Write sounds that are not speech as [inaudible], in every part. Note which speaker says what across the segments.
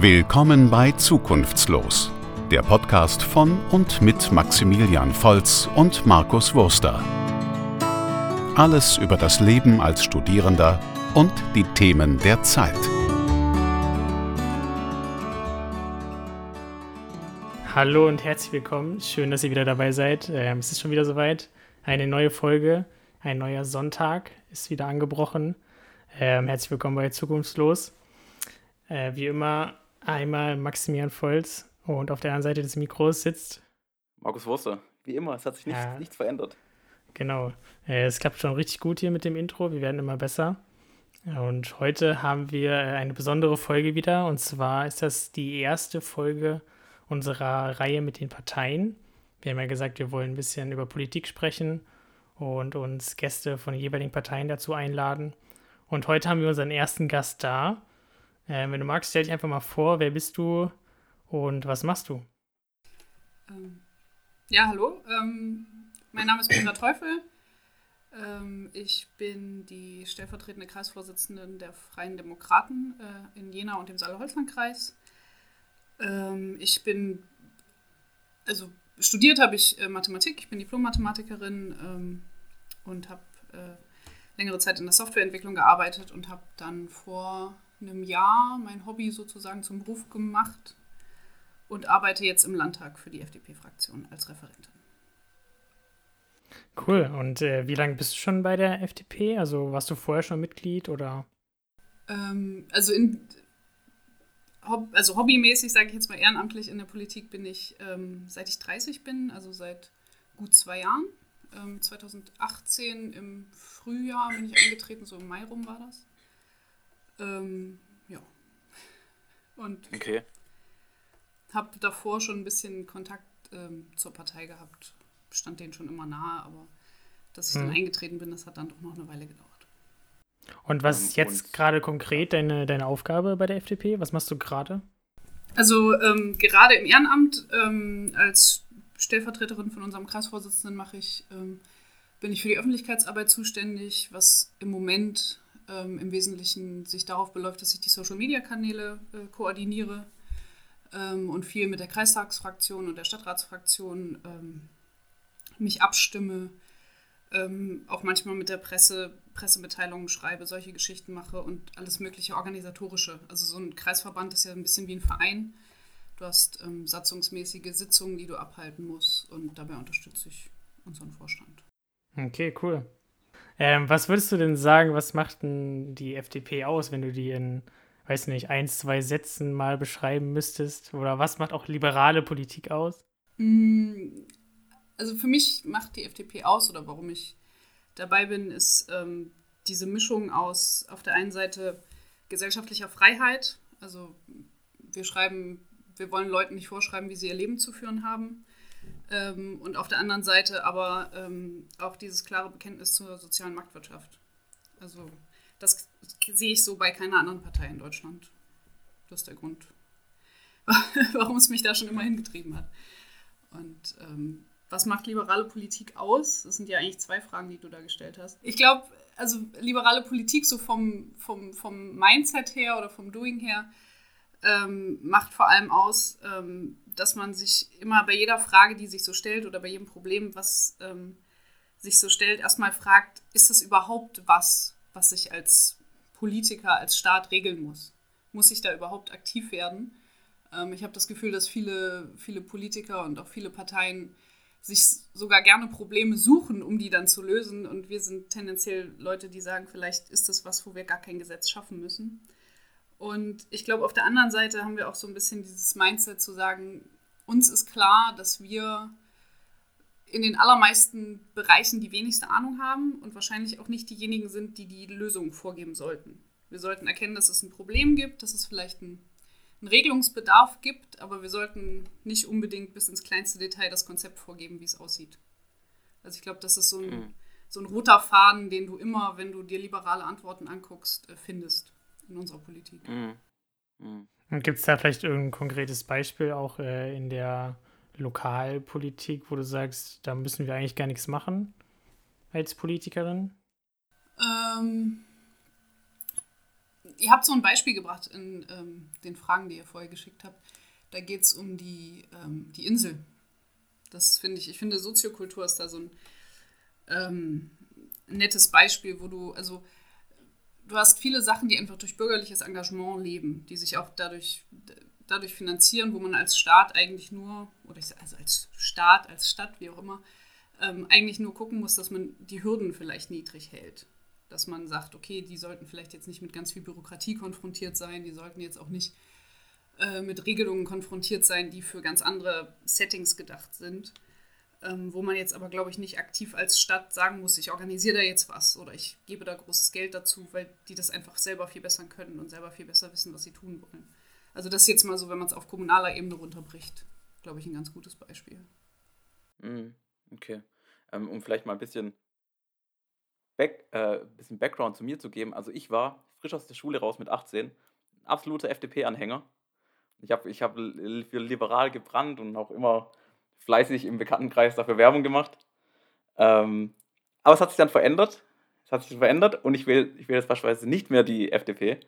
Speaker 1: Willkommen bei Zukunftslos, der Podcast von und mit Maximilian Volz und Markus Wurster. Alles über das Leben als Studierender und die Themen der Zeit.
Speaker 2: Hallo und herzlich willkommen. Schön, dass ihr wieder dabei seid. Ähm, es ist schon wieder soweit. Eine neue Folge, ein neuer Sonntag ist wieder angebrochen. Ähm, herzlich willkommen bei Zukunftslos. Äh, wie immer einmal Maximilian Volz und auf der anderen Seite des Mikros sitzt
Speaker 3: Markus Wurster. Wie immer, es hat sich nichts, ja. nichts verändert.
Speaker 2: Genau. Äh, es klappt schon richtig gut hier mit dem Intro. Wir werden immer besser. Und heute haben wir äh, eine besondere Folge wieder. Und zwar ist das die erste Folge unserer Reihe mit den Parteien. Wir haben ja gesagt, wir wollen ein bisschen über Politik sprechen und uns Gäste von den jeweiligen Parteien dazu einladen. Und heute haben wir unseren ersten Gast da. Äh, wenn du magst, stell dich einfach mal vor, wer bist du und was machst du?
Speaker 4: Ähm, ja, hallo. Ähm, mein Name ist Petra Teufel. Ähm, ich bin die stellvertretende Kreisvorsitzende der Freien Demokraten äh, in Jena und dem Saale-Holzland-Kreis. Ähm, ich bin, also studiert habe ich äh, Mathematik, ich bin Diplom-Mathematikerin ähm, und habe äh, längere Zeit in der Softwareentwicklung gearbeitet und habe dann vor einem Jahr mein Hobby sozusagen zum Beruf gemacht und arbeite jetzt im Landtag für die FDP-Fraktion als Referentin.
Speaker 2: Cool. Und äh, wie lange bist du schon bei der FDP? Also warst du vorher schon Mitglied oder?
Speaker 4: Ähm, also in, also hobbymäßig, sage ich jetzt mal ehrenamtlich in der Politik bin ich ähm, seit ich 30 bin, also seit gut zwei Jahren. Ähm, 2018 im Frühjahr bin ich eingetreten, so im Mai rum war das. Ähm, ja. Und
Speaker 3: okay.
Speaker 4: habe davor schon ein bisschen Kontakt ähm, zur Partei gehabt. Stand denen schon immer nahe, aber dass ich hm. dann eingetreten bin, das hat dann doch noch eine Weile gedauert.
Speaker 2: Und was ist jetzt gerade konkret deine, deine Aufgabe bei der FDP? Was machst du gerade?
Speaker 4: Also ähm, gerade im Ehrenamt ähm, als Stellvertreterin von unserem Kreisvorsitzenden mache ich, ähm, bin ich für die Öffentlichkeitsarbeit zuständig, was im Moment ähm, im Wesentlichen sich darauf beläuft, dass ich die Social-Media-Kanäle äh, koordiniere ähm, und viel mit der Kreistagsfraktion und der Stadtratsfraktion ähm, mich abstimme, ähm, auch manchmal mit der Presse Pressemitteilungen schreibe, solche Geschichten mache und alles mögliche organisatorische. Also so ein Kreisverband ist ja ein bisschen wie ein Verein. Du hast ähm, satzungsmäßige Sitzungen, die du abhalten musst und dabei unterstütze ich unseren Vorstand.
Speaker 2: Okay, cool. Ähm, was würdest du denn sagen, was macht denn die FDP aus, wenn du die in, weiß nicht, ein, zwei Sätzen mal beschreiben müsstest? Oder was macht auch liberale Politik aus?
Speaker 4: Mm, also für mich macht die FDP aus, oder warum ich dabei bin, ist ähm, diese Mischung aus auf der einen Seite gesellschaftlicher Freiheit. Also wir schreiben, wir wollen Leuten nicht vorschreiben, wie sie ihr Leben zu führen haben. Ähm, und auf der anderen Seite aber ähm, auch dieses klare Bekenntnis zur sozialen Marktwirtschaft. Also das sehe ich so bei keiner anderen Partei in Deutschland. Das ist der Grund, [laughs] warum es mich da schon immer hingetrieben hat. Und ähm, was macht liberale Politik aus? Das sind ja eigentlich zwei Fragen, die du da gestellt hast. Ich glaube, also liberale Politik so vom, vom, vom Mindset her oder vom Doing her ähm, macht vor allem aus, ähm, dass man sich immer bei jeder Frage, die sich so stellt oder bei jedem Problem, was ähm, sich so stellt, erstmal fragt, ist das überhaupt was, was ich als Politiker, als Staat regeln muss? Muss ich da überhaupt aktiv werden? Ähm, ich habe das Gefühl, dass viele, viele Politiker und auch viele Parteien sich sogar gerne Probleme suchen, um die dann zu lösen. Und wir sind tendenziell Leute, die sagen, vielleicht ist das was, wo wir gar kein Gesetz schaffen müssen. Und ich glaube, auf der anderen Seite haben wir auch so ein bisschen dieses Mindset zu sagen, uns ist klar, dass wir in den allermeisten Bereichen die wenigste Ahnung haben und wahrscheinlich auch nicht diejenigen sind, die die Lösung vorgeben sollten. Wir sollten erkennen, dass es ein Problem gibt, dass es vielleicht einen, einen Regelungsbedarf gibt, aber wir sollten nicht unbedingt bis ins kleinste Detail das Konzept vorgeben, wie es aussieht. Also ich glaube, das ist so ein, mhm. so ein roter Faden, den du immer, wenn du dir liberale Antworten anguckst, äh, findest in unserer Politik. Mhm.
Speaker 2: Mhm. Gibt es da vielleicht irgendein konkretes Beispiel auch äh, in der Lokalpolitik, wo du sagst, da müssen wir eigentlich gar nichts machen als Politikerin?
Speaker 4: Ähm, ihr habt so ein Beispiel gebracht in ähm, den Fragen, die ihr vorher geschickt habt. Da geht es um die, ähm, die Insel. Das finde ich, ich finde, Soziokultur ist da so ein ähm, nettes Beispiel, wo du, also du hast viele Sachen, die einfach durch bürgerliches Engagement leben, die sich auch dadurch, dadurch finanzieren, wo man als Staat eigentlich nur, oder ich, also als Staat, als Stadt, wie auch immer, ähm, eigentlich nur gucken muss, dass man die Hürden vielleicht niedrig hält. Dass man sagt, okay, die sollten vielleicht jetzt nicht mit ganz viel Bürokratie konfrontiert sein, die sollten jetzt auch nicht äh, mit Regelungen konfrontiert sein, die für ganz andere Settings gedacht sind. Ähm, wo man jetzt aber, glaube ich, nicht aktiv als Stadt sagen muss, ich organisiere da jetzt was oder ich gebe da großes Geld dazu, weil die das einfach selber viel besser können und selber viel besser wissen, was sie tun wollen. Also das ist jetzt mal so, wenn man es auf kommunaler Ebene runterbricht, glaube ich, ein ganz gutes Beispiel.
Speaker 3: Mhm. Okay. Ähm, um vielleicht mal ein bisschen, Back, äh, bisschen Background zu mir zu geben. Also ich war frisch aus der Schule raus mit 18, ein absoluter FDP-Anhänger. Ich habe ich hab für liberal gebrannt und auch immer fleißig im Bekanntenkreis dafür Werbung gemacht. Ähm, aber es hat sich dann verändert. Es hat sich verändert und ich will, ich will jetzt beispielsweise nicht mehr die FDP.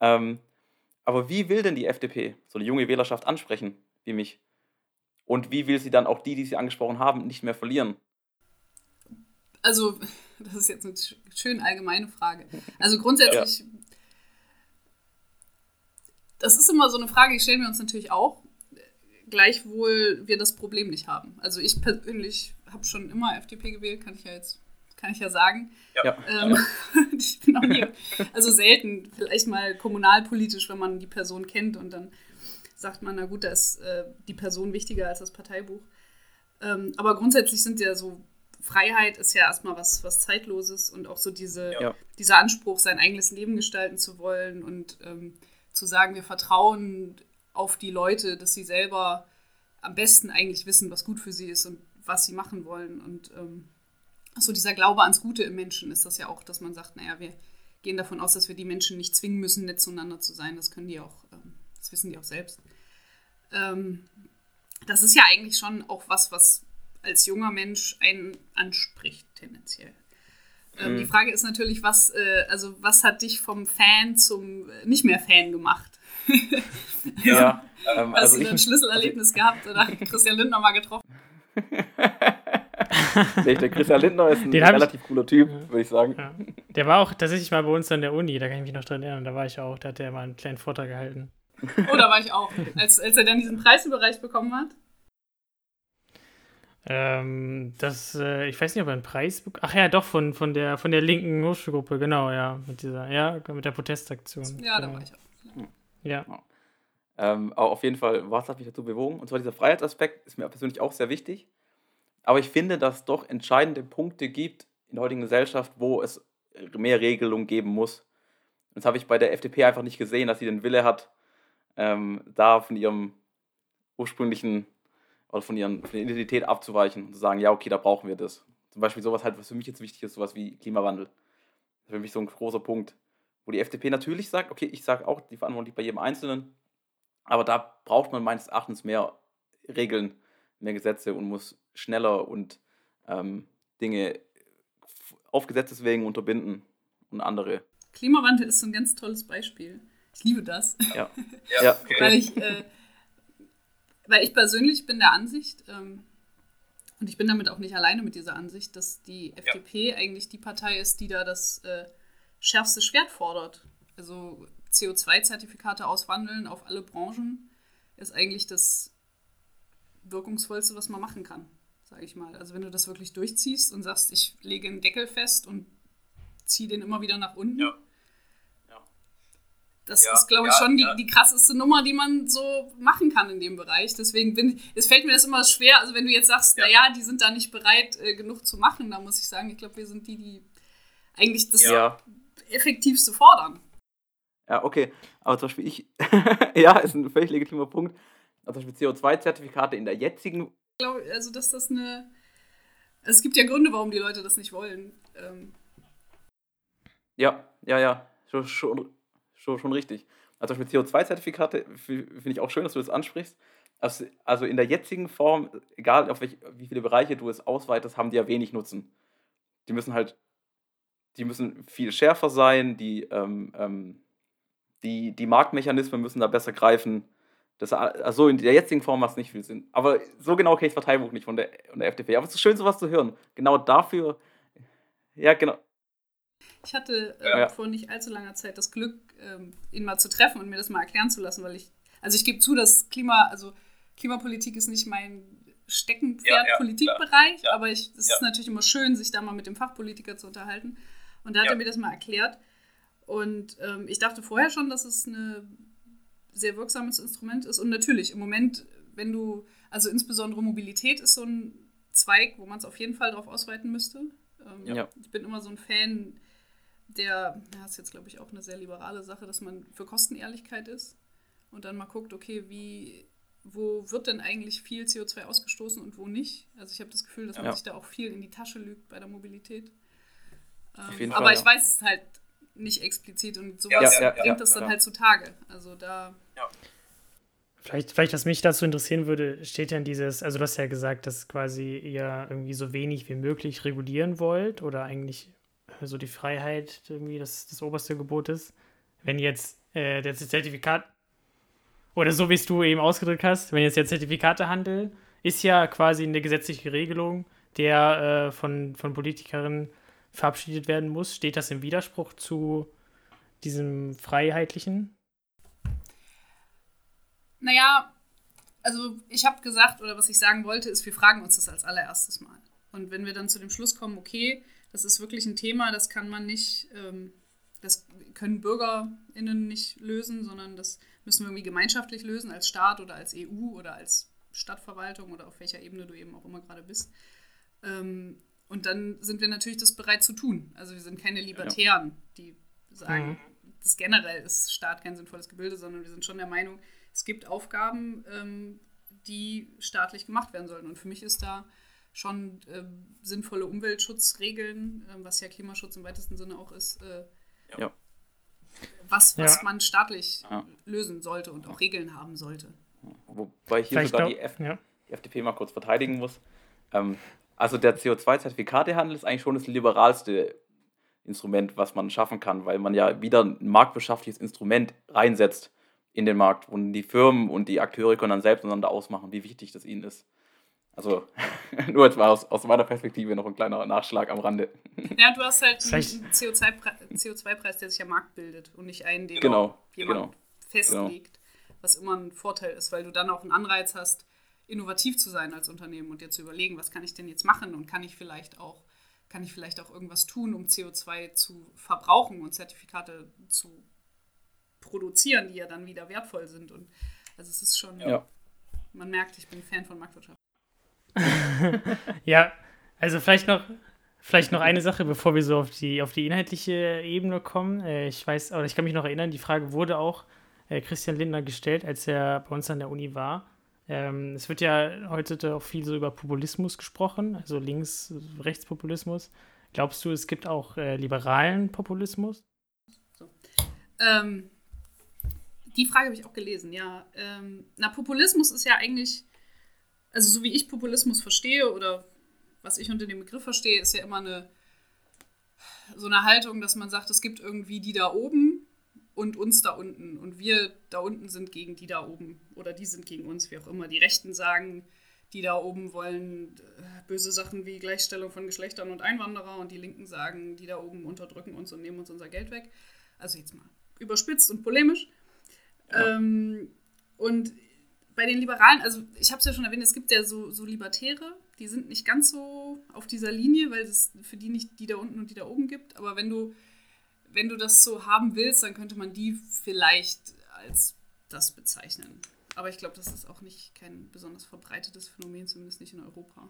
Speaker 3: Ähm, aber wie will denn die FDP so eine junge Wählerschaft ansprechen wie mich? Und wie will sie dann auch die, die sie angesprochen haben, nicht mehr verlieren?
Speaker 4: Also, das ist jetzt eine schön allgemeine Frage. Also grundsätzlich, ja. das ist immer so eine Frage, die stellen wir uns natürlich auch, gleichwohl wir das Problem nicht haben. Also ich persönlich habe schon immer FDP gewählt, kann ich ja jetzt, kann ich ja sagen. Ja. Ähm, [laughs] ich bin auch nie, also selten, vielleicht mal kommunalpolitisch, wenn man die Person kennt und dann sagt man, na gut, da ist äh, die Person wichtiger als das Parteibuch. Ähm, aber grundsätzlich sind ja so, Freiheit ist ja erstmal was, was Zeitloses und auch so diese, ja. dieser Anspruch, sein eigenes Leben gestalten zu wollen und ähm, zu sagen, wir vertrauen auf die Leute, dass sie selber am besten eigentlich wissen, was gut für sie ist und was sie machen wollen. Und ähm, so dieser Glaube ans Gute im Menschen ist das ja auch, dass man sagt, naja, wir gehen davon aus, dass wir die Menschen nicht zwingen müssen, nett zueinander zu sein. Das können die auch, ähm, das wissen die auch selbst. Ähm, das ist ja eigentlich schon auch was, was als junger Mensch einen anspricht, tendenziell. Ähm, mhm. Die Frage ist natürlich, was, äh, also was hat dich vom Fan zum äh, nicht mehr Fan gemacht? [laughs]
Speaker 3: ja. Ähm,
Speaker 4: Hast also du ein Schlüsselerlebnis also gehabt oder Christian Lindner mal getroffen? [laughs]
Speaker 3: nee, der Christian Lindner ist ein relativ cooler Typ, würde ich sagen. Ja.
Speaker 2: Der war auch tatsächlich mal bei uns an der Uni, da kann ich mich noch dran erinnern, da war ich auch, da hat er mal einen kleinen Vortrag gehalten.
Speaker 4: Oh, da war ich auch. Als, als er dann diesen Preis überreicht bekommen hat.
Speaker 2: Ähm, das, äh, ich weiß nicht, ob er einen Preis bekommen Ach ja, doch, von, von, der, von der linken Hochschulgruppe, genau, ja. Mit dieser, ja, mit der Protestaktion.
Speaker 4: Ja,
Speaker 2: genau.
Speaker 4: da war ich auch.
Speaker 2: Ja.
Speaker 3: Ähm, aber auf jeden Fall, was hat mich dazu bewogen? Und zwar dieser Freiheitsaspekt ist mir persönlich auch sehr wichtig. Aber ich finde, dass es doch entscheidende Punkte gibt in der heutigen Gesellschaft, wo es mehr Regelungen geben muss. Das habe ich bei der FDP einfach nicht gesehen, dass sie den Wille hat, ähm, da von ihrem ursprünglichen oder von, ihren, von ihrer Identität abzuweichen und zu sagen, ja, okay, da brauchen wir das. Zum Beispiel sowas halt, was für mich jetzt wichtig ist, sowas wie Klimawandel. Das ist für mich so ein großer Punkt wo die FDP natürlich sagt, okay, ich sage auch, die Verantwortung liegt bei jedem Einzelnen, aber da braucht man meines Erachtens mehr Regeln, mehr Gesetze und muss schneller und ähm, Dinge auf Gesetzeswegen unterbinden und andere.
Speaker 4: Klimawandel ist so ein ganz tolles Beispiel. Ich liebe das.
Speaker 3: Ja. [laughs] ja.
Speaker 4: Okay. weil, ich, äh, weil ich persönlich bin der Ansicht, ähm, und ich bin damit auch nicht alleine mit dieser Ansicht, dass die FDP ja. eigentlich die Partei ist, die da das äh, schärfste Schwert fordert. Also CO2-Zertifikate auswandeln auf alle Branchen ist eigentlich das wirkungsvollste, was man machen kann, sage ich mal. Also wenn du das wirklich durchziehst und sagst, ich lege einen Deckel fest und ziehe den immer wieder nach unten. Ja. ja. Das ja, ist, glaube ich, ja, schon die, die krasseste Nummer, die man so machen kann in dem Bereich. Deswegen bin es fällt mir das immer schwer. Also wenn du jetzt sagst, naja, die sind da nicht bereit, äh, genug zu machen, da muss ich sagen, ich glaube, wir sind die, die eigentlich das ja effektivste fordern.
Speaker 3: Ja, okay. Aber zum Beispiel ich, [laughs] ja, ist ein völlig legitimer Punkt. Also zum Beispiel CO2-Zertifikate in der jetzigen.
Speaker 4: Ich glaube, also dass das eine. Es gibt ja Gründe, warum die Leute das nicht wollen. Ähm.
Speaker 3: Ja, ja, ja. Schon, schon, schon, schon richtig. Also zum Beispiel CO2-Zertifikate finde ich auch schön, dass du das ansprichst. Also, also in der jetzigen Form, egal auf welch, wie viele Bereiche du es ausweitest, haben die ja wenig Nutzen. Die müssen halt die müssen viel schärfer sein, die, ähm, ähm, die, die Marktmechanismen müssen da besser greifen. Das, also in der jetzigen Form macht es nicht viel Sinn. Aber so genau kenne ich das Parteibuch nicht von der, von der FDP. Aber es ist schön, sowas zu hören. Genau dafür. Ja, genau.
Speaker 4: Ich hatte äh, ja. vor nicht allzu langer Zeit das Glück, ähm, ihn mal zu treffen und mir das mal erklären zu lassen, weil ich, also ich gebe zu, dass Klima, also Klimapolitik ist nicht mein Steckenpferd-Politikbereich, ja, ja, aber es ist natürlich immer schön, sich da mal mit dem Fachpolitiker zu unterhalten. Und da hat er mir das mal erklärt. Und ähm, ich dachte vorher schon, dass es ein sehr wirksames Instrument ist. Und natürlich, im Moment, wenn du, also insbesondere Mobilität ist so ein Zweig, wo man es auf jeden Fall darauf ausweiten müsste. Ähm, ja. Ich bin immer so ein Fan, der, das ist jetzt glaube ich auch eine sehr liberale Sache, dass man für Kostenehrlichkeit ist und dann mal guckt, okay, wie, wo wird denn eigentlich viel CO2 ausgestoßen und wo nicht? Also ich habe das Gefühl, dass man ja. sich da auch viel in die Tasche lügt bei der Mobilität. Ähm, aber Fall, ich weiß es halt nicht explizit und sowas ja, ja, bringt das dann halt zutage. Also da.
Speaker 2: Vielleicht, vielleicht, was mich dazu interessieren würde, steht ja in dieses, also du hast ja gesagt, dass quasi ihr irgendwie so wenig wie möglich regulieren wollt oder eigentlich so die Freiheit irgendwie das, das oberste Gebot ist. Wenn jetzt äh, der Zertifikat, oder so wie es du eben ausgedrückt hast, wenn jetzt der Zertifikatehandel ist ja quasi eine gesetzliche Regelung, der äh, von, von Politikerinnen verabschiedet werden muss. Steht das im Widerspruch zu diesem Freiheitlichen?
Speaker 4: Naja, also ich habe gesagt, oder was ich sagen wollte, ist, wir fragen uns das als allererstes mal. Und wenn wir dann zu dem Schluss kommen, okay, das ist wirklich ein Thema, das kann man nicht, ähm, das können BürgerInnen nicht lösen, sondern das müssen wir irgendwie gemeinschaftlich lösen, als Staat oder als EU oder als Stadtverwaltung oder auf welcher Ebene du eben auch immer gerade bist. Ähm, und dann sind wir natürlich das bereit zu tun. Also wir sind keine Libertären, die sagen, mhm. das generell ist Staat kein sinnvolles Gebilde, sondern wir sind schon der Meinung, es gibt Aufgaben, ähm, die staatlich gemacht werden sollten. Und für mich ist da schon äh, sinnvolle Umweltschutzregeln, äh, was ja Klimaschutz im weitesten Sinne auch ist, äh, ja. was, was ja. man staatlich ja. lösen sollte und auch Regeln haben sollte.
Speaker 3: Wobei ich hier Vielleicht sogar die, F die FDP mal kurz verteidigen muss. Ähm, also der CO2-Zertifikatehandel ist eigentlich schon das liberalste Instrument, was man schaffen kann, weil man ja wieder ein marktwirtschaftliches Instrument reinsetzt in den Markt und die Firmen und die Akteure können dann selbst miteinander ausmachen, wie wichtig das ihnen ist. Also [laughs] nur jetzt mal aus, aus meiner Perspektive noch ein kleiner Nachschlag am Rande.
Speaker 4: Ja, du hast halt einen CO2-Preis, der sich am Markt bildet und nicht einen, den
Speaker 3: genau,
Speaker 4: jemand genau, festlegt, genau. was immer ein Vorteil ist, weil du dann auch einen Anreiz hast, innovativ zu sein als Unternehmen und dir zu überlegen, was kann ich denn jetzt machen und kann ich vielleicht auch, kann ich vielleicht auch irgendwas tun, um CO2 zu verbrauchen und Zertifikate zu produzieren, die ja dann wieder wertvoll sind. Und also es ist schon, ja. man merkt, ich bin Fan von Marktwirtschaft. [laughs]
Speaker 2: ja, also vielleicht noch, vielleicht noch eine Sache, bevor wir so auf die, auf die inhaltliche Ebene kommen. Äh, ich weiß, oder ich kann mich noch erinnern, die Frage wurde auch äh, Christian Lindner gestellt, als er bei uns an der Uni war. Ähm, es wird ja heute auch viel so über Populismus gesprochen, also links-, rechtspopulismus. Glaubst du, es gibt auch äh, liberalen Populismus?
Speaker 4: So. Ähm, die Frage habe ich auch gelesen, ja. Ähm, na, Populismus ist ja eigentlich, also so wie ich Populismus verstehe oder was ich unter dem Begriff verstehe, ist ja immer eine so eine Haltung, dass man sagt, es gibt irgendwie die da oben und uns da unten. Und wir da unten sind gegen die da oben oder die sind gegen uns, wie auch immer. Die Rechten sagen, die da oben wollen äh, böse Sachen wie Gleichstellung von Geschlechtern und Einwanderer und die Linken sagen, die da oben unterdrücken uns und nehmen uns unser Geld weg. Also jetzt mal überspitzt und polemisch. Ja. Ähm, und bei den Liberalen, also ich habe es ja schon erwähnt, es gibt ja so, so Libertäre, die sind nicht ganz so auf dieser Linie, weil es für die nicht die da unten und die da oben gibt. Aber wenn du wenn du das so haben willst, dann könnte man die vielleicht als das bezeichnen. Aber ich glaube, das ist auch nicht kein besonders verbreitetes Phänomen, zumindest nicht in Europa.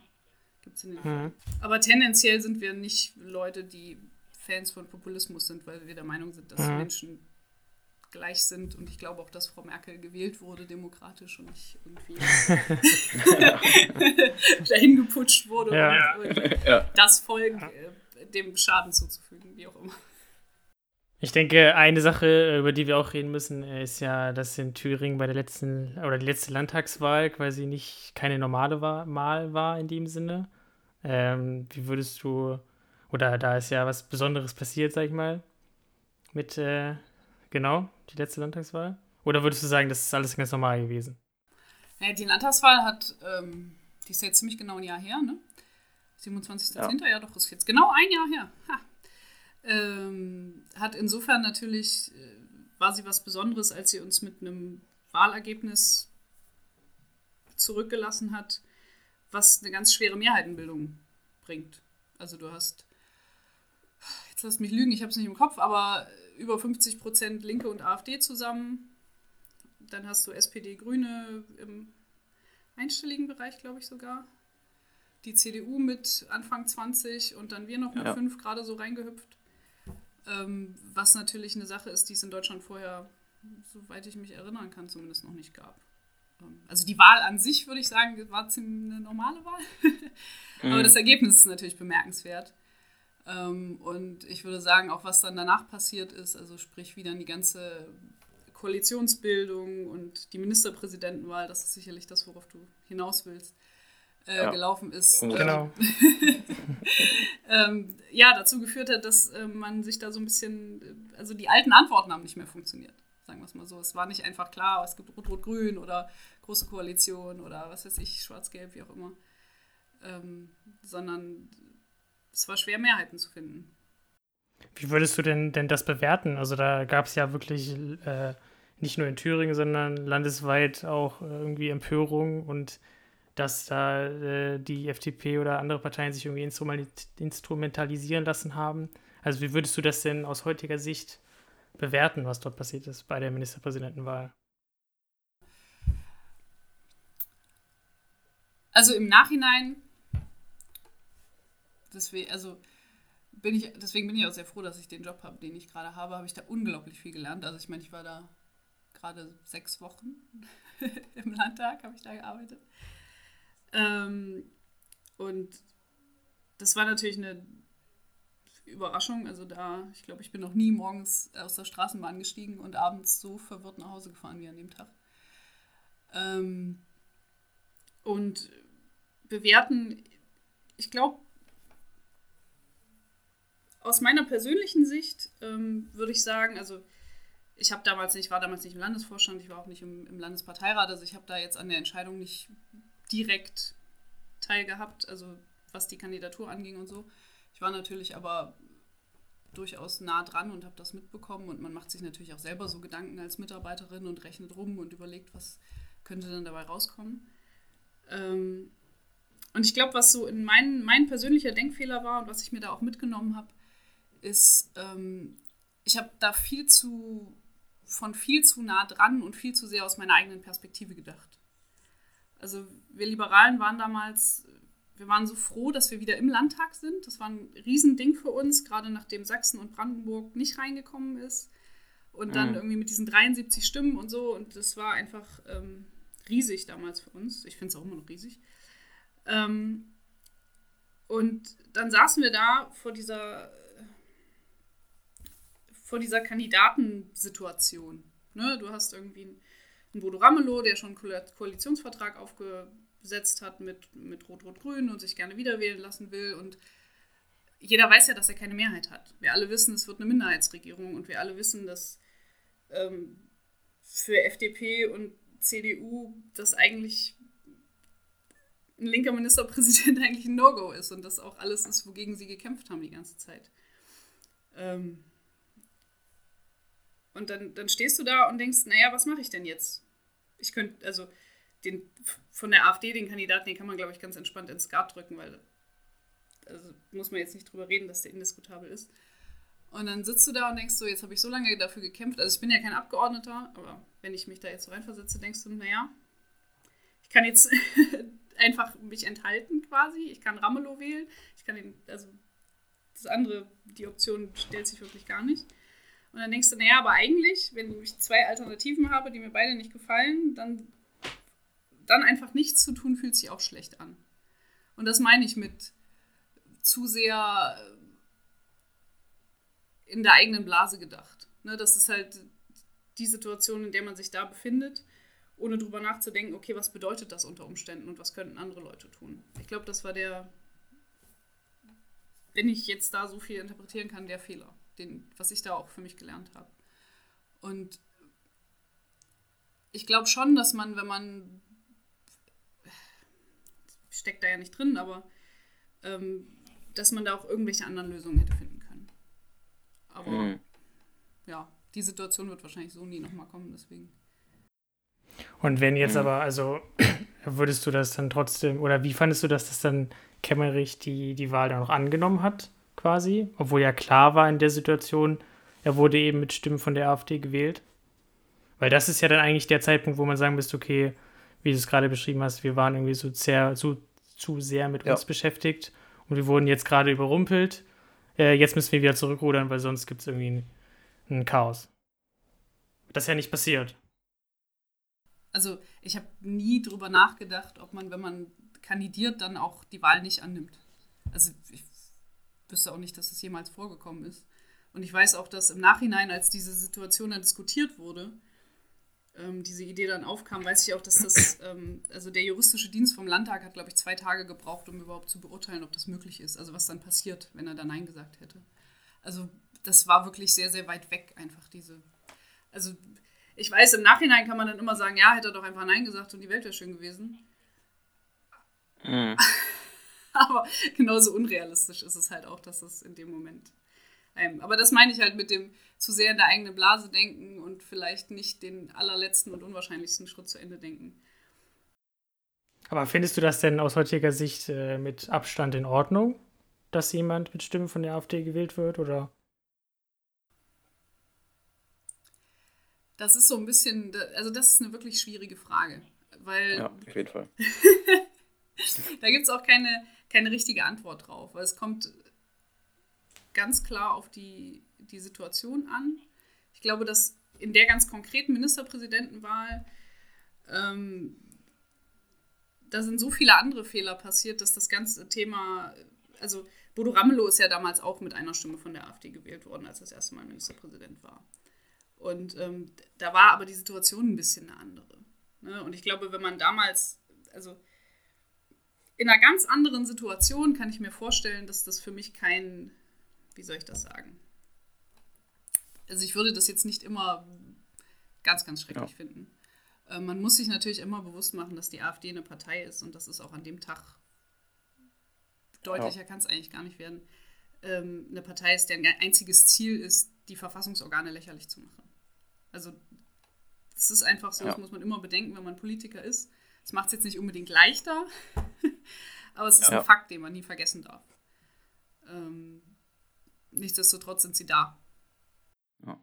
Speaker 4: Gibt's in den mhm. Aber tendenziell sind wir nicht Leute, die Fans von Populismus sind, weil wir der Meinung sind, dass mhm. Menschen gleich sind. Und ich glaube auch, dass Frau Merkel gewählt wurde, demokratisch und nicht irgendwie [laughs] [laughs] dahin geputscht wurde, ja. um ja. das Volk äh, dem Schaden zuzufügen, wie auch immer.
Speaker 2: Ich denke, eine Sache, über die wir auch reden müssen, ist ja, dass in Thüringen bei der letzten oder die letzte Landtagswahl quasi nicht keine normale Wahl war in dem Sinne. Ähm, wie würdest du, oder da ist ja was Besonderes passiert, sag ich mal, mit, äh, genau, die letzte Landtagswahl? Oder würdest du sagen, das ist alles ganz normal gewesen?
Speaker 4: Naja, die Landtagswahl hat, ähm, die ist jetzt ziemlich genau ein Jahr her, ne? 27.10. Ja. ja, doch, ist jetzt genau ein Jahr her. Ha. Ähm, hat insofern natürlich, äh, war sie was Besonderes, als sie uns mit einem Wahlergebnis zurückgelassen hat, was eine ganz schwere Mehrheitenbildung bringt. Also du hast, jetzt lass mich lügen, ich habe es nicht im Kopf, aber über 50 Prozent Linke und AfD zusammen. Dann hast du SPD, Grüne im einstelligen Bereich, glaube ich sogar. Die CDU mit Anfang 20 und dann wir noch mit ja. 5 gerade so reingehüpft. Ähm, was natürlich eine Sache ist, die es in Deutschland vorher, soweit ich mich erinnern kann, zumindest noch nicht gab. Ähm, also die Wahl an sich, würde ich sagen, war ziemlich eine normale Wahl. [laughs] Aber mhm. das Ergebnis ist natürlich bemerkenswert. Ähm, und ich würde sagen, auch was dann danach passiert ist, also sprich, wie dann die ganze Koalitionsbildung und die Ministerpräsidentenwahl, das ist sicherlich das, worauf du hinaus willst, äh, ja. gelaufen ist.
Speaker 2: Genau. [laughs]
Speaker 4: ähm, ja, dazu geführt hat, dass äh, man sich da so ein bisschen, also die alten Antworten haben nicht mehr funktioniert, sagen wir es mal so. Es war nicht einfach klar, es gibt Rot-Rot-Grün oder Große Koalition oder was weiß ich, Schwarz-Gelb, wie auch immer. Ähm, sondern es war schwer, Mehrheiten zu finden.
Speaker 2: Wie würdest du denn, denn das bewerten? Also da gab es ja wirklich äh, nicht nur in Thüringen, sondern landesweit auch irgendwie Empörung und dass da äh, die FDP oder andere Parteien sich irgendwie instrumentalisieren lassen haben. Also wie würdest du das denn aus heutiger Sicht bewerten, was dort passiert ist bei der Ministerpräsidentenwahl?
Speaker 4: Also im Nachhinein deswegen, also bin ich, deswegen bin ich auch sehr froh, dass ich den Job habe, den ich gerade habe, habe ich da unglaublich viel gelernt. Also ich meine, ich war da gerade sechs Wochen [laughs] im Landtag, habe ich da gearbeitet. Ähm, und das war natürlich eine Überraschung. Also da, ich glaube, ich bin noch nie morgens aus der Straßenbahn gestiegen und abends so verwirrt nach Hause gefahren wie an dem Tag. Ähm, und bewerten, ich glaube, aus meiner persönlichen Sicht ähm, würde ich sagen, also ich habe damals nicht, war damals nicht im Landesvorstand, ich war auch nicht im, im Landesparteirat, also ich habe da jetzt an der Entscheidung nicht direkt teilgehabt, also was die Kandidatur anging und so. Ich war natürlich aber durchaus nah dran und habe das mitbekommen und man macht sich natürlich auch selber so Gedanken als Mitarbeiterin und rechnet rum und überlegt, was könnte dann dabei rauskommen. Ähm, und ich glaube, was so in mein, mein persönlicher Denkfehler war und was ich mir da auch mitgenommen habe, ist, ähm, ich habe da viel zu, von viel zu nah dran und viel zu sehr aus meiner eigenen Perspektive gedacht. Also wir Liberalen waren damals, wir waren so froh, dass wir wieder im Landtag sind. Das war ein Riesending für uns, gerade nachdem Sachsen und Brandenburg nicht reingekommen ist. Und dann mhm. irgendwie mit diesen 73 Stimmen und so. Und das war einfach ähm, riesig damals für uns. Ich finde es auch immer noch riesig. Ähm, und dann saßen wir da vor dieser vor dieser Kandidatensituation. Ne? Du hast irgendwie einen, Bodo Ramelow, der schon einen Koalitionsvertrag aufgesetzt hat mit, mit Rot-Rot-Grün und sich gerne wiederwählen lassen will. Und jeder weiß ja, dass er keine Mehrheit hat. Wir alle wissen, es wird eine Minderheitsregierung und wir alle wissen, dass ähm, für FDP und CDU das eigentlich ein linker Ministerpräsident [laughs] eigentlich ein No-Go ist und das auch alles ist, wogegen sie gekämpft haben die ganze Zeit. Ähm, und dann, dann stehst du da und denkst, naja, was mache ich denn jetzt? Ich könnte, also den, von der AfD, den Kandidaten, den kann man, glaube ich, ganz entspannt ins Skat drücken, weil, also muss man jetzt nicht drüber reden, dass der indiskutabel ist. Und dann sitzt du da und denkst so, jetzt habe ich so lange dafür gekämpft. Also ich bin ja kein Abgeordneter, aber wenn ich mich da jetzt so reinversetze, denkst du, naja, ich kann jetzt [laughs] einfach mich enthalten quasi. Ich kann Ramelow wählen. Ich kann den, also das andere, die Option stellt sich wirklich gar nicht. Und dann denkst du, naja, aber eigentlich, wenn ich zwei Alternativen habe, die mir beide nicht gefallen, dann, dann einfach nichts zu tun, fühlt sich auch schlecht an. Und das meine ich mit zu sehr äh, in der eigenen Blase gedacht. Ne, das ist halt die Situation, in der man sich da befindet, ohne drüber nachzudenken, okay, was bedeutet das unter Umständen und was könnten andere Leute tun. Ich glaube, das war der, wenn ich jetzt da so viel interpretieren kann, der Fehler den, was ich da auch für mich gelernt habe. Und ich glaube schon, dass man, wenn man steckt da ja nicht drin, aber ähm, dass man da auch irgendwelche anderen Lösungen hätte finden können. Aber mhm. ja, die Situation wird wahrscheinlich so nie nochmal kommen, deswegen.
Speaker 2: Und wenn jetzt mhm. aber, also [clears throat] würdest du das dann trotzdem, oder wie fandest du, dass das dann Kemmerich die, die Wahl dann auch angenommen hat, quasi? Obwohl ja klar war in der Situation, er wurde eben mit Stimmen von der AfD gewählt. Weil das ist ja dann eigentlich der Zeitpunkt, wo man sagen müsste, okay, wie du es gerade beschrieben hast, wir waren irgendwie so sehr, so zu sehr mit ja. uns beschäftigt und wir wurden jetzt gerade überrumpelt. Äh, jetzt müssen wir wieder zurückrudern, weil sonst gibt es irgendwie ein, ein Chaos. Das ist ja nicht passiert.
Speaker 4: Also ich habe nie drüber nachgedacht, ob man, wenn man kandidiert, dann auch die Wahl nicht annimmt. Also ich wüsste auch nicht, dass das jemals vorgekommen ist. Und ich weiß auch, dass im Nachhinein, als diese Situation dann diskutiert wurde, ähm, diese Idee dann aufkam, weiß ich auch, dass das, [clears throat] ähm, also der juristische Dienst vom Landtag hat, glaube ich, zwei Tage gebraucht, um überhaupt zu beurteilen, ob das möglich ist. Also was dann passiert, wenn er da Nein gesagt hätte. Also das war wirklich sehr, sehr weit weg, einfach diese. Also ich weiß, im Nachhinein kann man dann immer sagen, ja, hätte er doch einfach Nein gesagt und die Welt wäre schön gewesen. Mhm. [laughs] [laughs] Aber genauso unrealistisch ist es halt auch, dass es in dem Moment ähm, aber das meine ich halt mit dem zu sehr in der eigenen Blase denken und vielleicht nicht den allerletzten und unwahrscheinlichsten Schritt zu Ende denken.
Speaker 2: Aber findest du das denn aus heutiger Sicht äh, mit Abstand in Ordnung, dass jemand mit Stimmen von der AfD gewählt wird, oder?
Speaker 4: Das ist so ein bisschen, also das ist eine wirklich schwierige Frage, weil.
Speaker 3: Ja, auf jeden Fall. [laughs]
Speaker 4: da gibt es auch keine, keine richtige Antwort drauf, weil es kommt ganz klar auf die, die Situation an. Ich glaube, dass in der ganz konkreten Ministerpräsidentenwahl ähm, da sind so viele andere Fehler passiert, dass das ganze Thema, also Bodo Ramelow ist ja damals auch mit einer Stimme von der AfD gewählt worden, als er das erste Mal Ministerpräsident war. Und ähm, da war aber die Situation ein bisschen eine andere. Ne? Und ich glaube, wenn man damals, also in einer ganz anderen Situation kann ich mir vorstellen, dass das für mich kein wie soll ich das sagen? Also ich würde das jetzt nicht immer ganz, ganz schrecklich ja. finden. Äh, man muss sich natürlich immer bewusst machen, dass die AfD eine Partei ist und das ist auch an dem Tag deutlicher ja. kann es eigentlich gar nicht werden. Ähm, eine Partei ist, deren einziges Ziel ist, die Verfassungsorgane lächerlich zu machen. Also das ist einfach so, ja. das muss man immer bedenken, wenn man Politiker ist. Das macht es jetzt nicht unbedingt leichter, aber es ist ja. ein Fakt, den man nie vergessen darf. Ähm, nichtsdestotrotz sind sie da.
Speaker 3: Ja.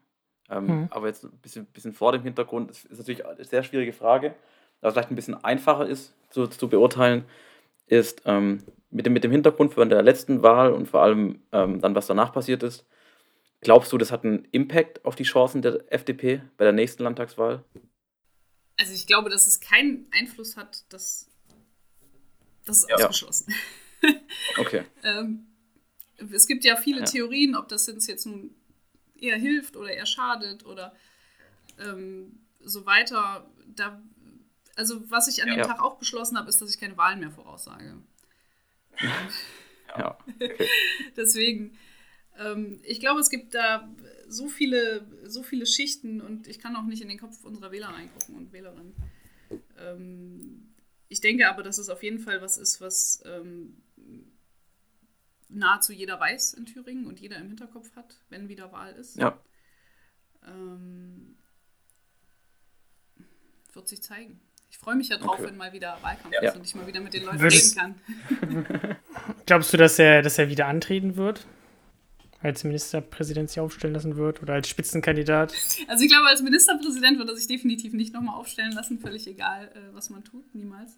Speaker 3: Ähm, mhm. Aber jetzt ein bisschen, bisschen vor dem Hintergrund, das ist natürlich eine sehr schwierige Frage, was vielleicht ein bisschen einfacher ist zu, zu beurteilen, ist ähm, mit, dem, mit dem Hintergrund von der letzten Wahl und vor allem ähm, dann, was danach passiert ist, glaubst du, das hat einen Impact auf die Chancen der FDP bei der nächsten Landtagswahl?
Speaker 4: Also ich glaube, dass es keinen Einfluss hat, dass das ist ja. ausgeschlossen. [laughs]
Speaker 3: Okay.
Speaker 4: ähm, es gibt ja viele ja. Theorien, ob das jetzt nun eher hilft oder eher schadet oder ähm, so weiter. Da, also was ich an ja. dem Tag auch beschlossen habe, ist, dass ich keine Wahlen mehr voraussage.
Speaker 3: ja. [laughs]
Speaker 4: Deswegen, ähm, ich glaube, es gibt da so viele, so viele Schichten und ich kann auch nicht in den Kopf unserer Wähler reingucken und Wählerinnen. Ähm, ich denke aber, dass es auf jeden Fall was ist, was ähm, nahezu jeder weiß in Thüringen und jeder im Hinterkopf hat, wenn wieder Wahl ist.
Speaker 3: Ja.
Speaker 4: Ähm, wird sich zeigen. Ich freue mich ja drauf, okay. wenn mal wieder Wahlkampf ja. ist und ich mal wieder mit den Leuten Würdest, reden
Speaker 2: kann. [laughs] [laughs] Glaubst du, dass er, dass er wieder antreten wird? Als Ministerpräsident sich aufstellen lassen wird oder als Spitzenkandidat?
Speaker 4: Also ich glaube, als Ministerpräsident wird er sich definitiv nicht nochmal aufstellen lassen, völlig egal, äh, was man tut, niemals.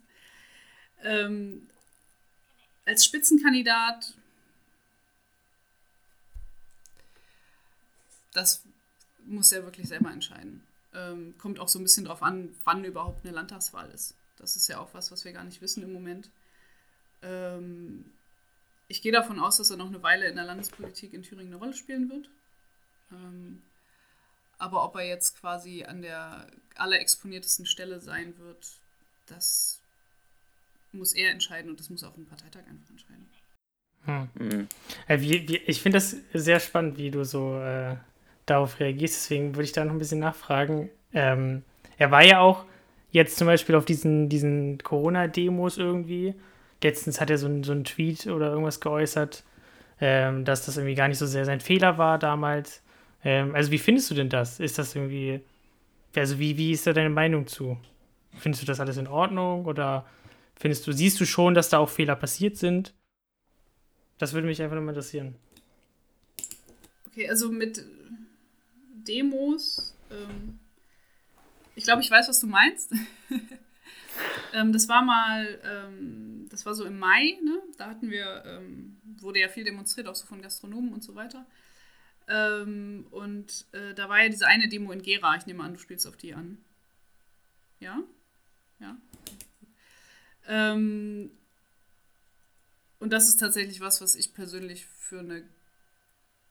Speaker 4: Ähm, als Spitzenkandidat das muss er wirklich selber entscheiden. Ähm, kommt auch so ein bisschen darauf an, wann überhaupt eine Landtagswahl ist. Das ist ja auch was, was wir gar nicht wissen im Moment. Ähm, ich gehe davon aus, dass er noch eine Weile in der Landespolitik in Thüringen eine Rolle spielen wird. Ähm, aber ob er jetzt quasi an der allerexponiertesten Stelle sein wird, das muss er entscheiden und das muss auch ein Parteitag einfach entscheiden.
Speaker 2: Hm. Mhm. Äh, wie, wie, ich finde das sehr spannend, wie du so äh, darauf reagierst. Deswegen würde ich da noch ein bisschen nachfragen. Ähm, er war ja auch jetzt zum Beispiel auf diesen, diesen Corona-Demos irgendwie. Letztens hat er so, so einen Tweet oder irgendwas geäußert, ähm, dass das irgendwie gar nicht so sehr sein Fehler war damals. Ähm, also wie findest du denn das? Ist das irgendwie, also wie, wie ist da deine Meinung zu? Findest du das alles in Ordnung oder findest du, siehst du schon, dass da auch Fehler passiert sind? Das würde mich einfach nochmal interessieren.
Speaker 4: Okay, also mit Demos, ähm, ich glaube, ich weiß, was du meinst. [laughs] ähm, das war mal, ähm, das war so im Mai, ne? Da hatten wir, ähm, wurde ja viel demonstriert, auch so von Gastronomen und so weiter. Ähm, und äh, da war ja diese eine Demo in Gera. Ich nehme an, du spielst auf die an. Ja? Ja. Ähm, und das ist tatsächlich was, was ich persönlich für eine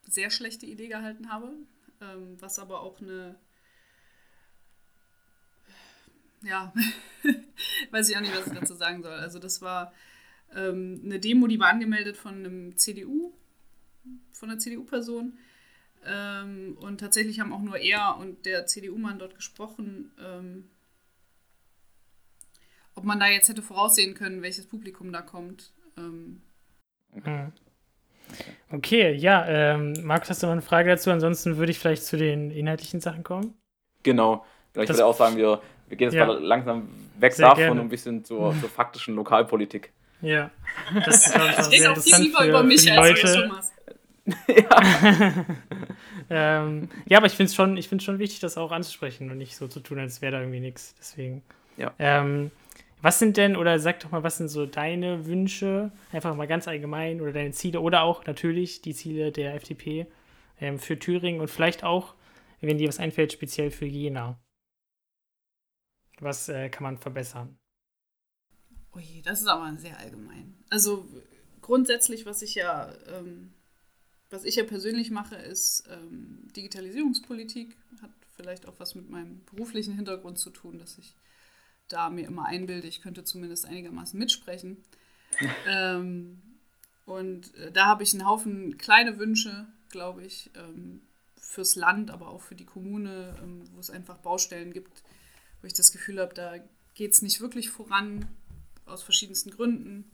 Speaker 4: sehr schlechte Idee gehalten habe, ähm, was aber auch eine, ja, [laughs] weiß ich auch nicht, was ich dazu sagen soll. Also das war ähm, eine Demo, die war angemeldet von einem CDU, von einer CDU-Person. Ähm, und tatsächlich haben auch nur er und der CDU-Mann dort gesprochen. Ähm, ob man da jetzt hätte voraussehen können, welches Publikum da kommt. Ähm.
Speaker 2: Hm. Okay, ja, ähm, Markus, hast du noch eine Frage dazu? Ansonsten würde ich vielleicht zu den inhaltlichen Sachen kommen.
Speaker 3: Genau, genau ich das, würde auch sagen, wir, wir gehen jetzt ja. mal langsam weg Sehr davon gerne. und ein bisschen zur, zur faktischen Lokalpolitik.
Speaker 2: Ja, das ist, glaube ich, [laughs] auch sehr interessant für, über mich für die Leute. [laughs] ja. [laughs] ähm, ja, aber ich finde es schon, schon wichtig, das auch anzusprechen und nicht so zu tun, als wäre da irgendwie nichts. Deswegen.
Speaker 3: Ja.
Speaker 2: Ähm, was sind denn, oder sag doch mal, was sind so deine Wünsche, einfach mal ganz allgemein, oder deine Ziele, oder auch natürlich die Ziele der FDP ähm, für Thüringen und vielleicht auch, wenn dir was einfällt, speziell für Jena? Was äh, kann man verbessern?
Speaker 4: Ui, das ist aber sehr allgemein. Also grundsätzlich, was ich ja, ähm, was ich ja persönlich mache, ist ähm, Digitalisierungspolitik. Hat vielleicht auch was mit meinem beruflichen Hintergrund zu tun, dass ich da mir immer einbilde, ich könnte zumindest einigermaßen mitsprechen. [laughs] ähm, und äh, da habe ich einen Haufen kleine Wünsche, glaube ich, ähm, fürs Land, aber auch für die Kommune, ähm, wo es einfach Baustellen gibt, wo ich das Gefühl habe, da geht es nicht wirklich voran, aus verschiedensten Gründen.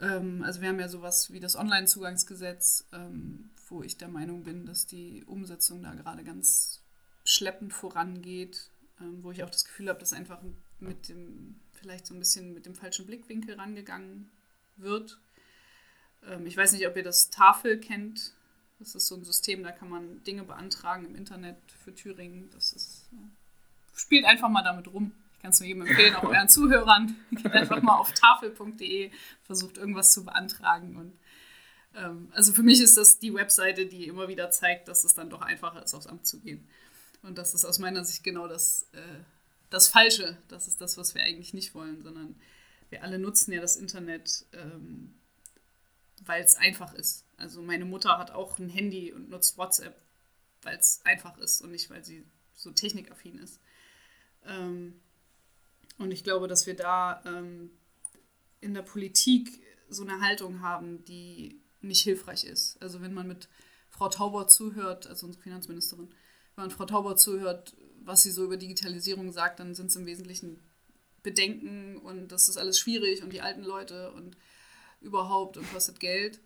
Speaker 4: Ähm, also wir haben ja sowas wie das Online-Zugangsgesetz, ähm, wo ich der Meinung bin, dass die Umsetzung da gerade ganz schleppend vorangeht ähm, wo ich auch das Gefühl habe, dass einfach mit dem, vielleicht so ein bisschen mit dem falschen Blickwinkel rangegangen wird. Ähm, ich weiß nicht, ob ihr das Tafel kennt. Das ist so ein System, da kann man Dinge beantragen im Internet für Thüringen. Das ist, spielt einfach mal damit rum. Ich kann es nur jedem empfehlen, auch euren Zuhörern. [laughs] Geht einfach mal auf tafel.de, versucht irgendwas zu beantragen. Und ähm, also für mich ist das die Webseite, die immer wieder zeigt, dass es dann doch einfacher ist, aufs Amt zu gehen. Und das ist aus meiner Sicht genau das, äh, das Falsche. Das ist das, was wir eigentlich nicht wollen, sondern wir alle nutzen ja das Internet, ähm, weil es einfach ist. Also meine Mutter hat auch ein Handy und nutzt WhatsApp, weil es einfach ist und nicht, weil sie so technikaffin ist. Ähm, und ich glaube, dass wir da ähm, in der Politik so eine Haltung haben, die nicht hilfreich ist. Also wenn man mit Frau Tauber zuhört, also unsere Finanzministerin, wenn man Frau Tauber zuhört, was sie so über Digitalisierung sagt, dann sind es im Wesentlichen Bedenken und das ist alles schwierig und die alten Leute und überhaupt und kostet Geld.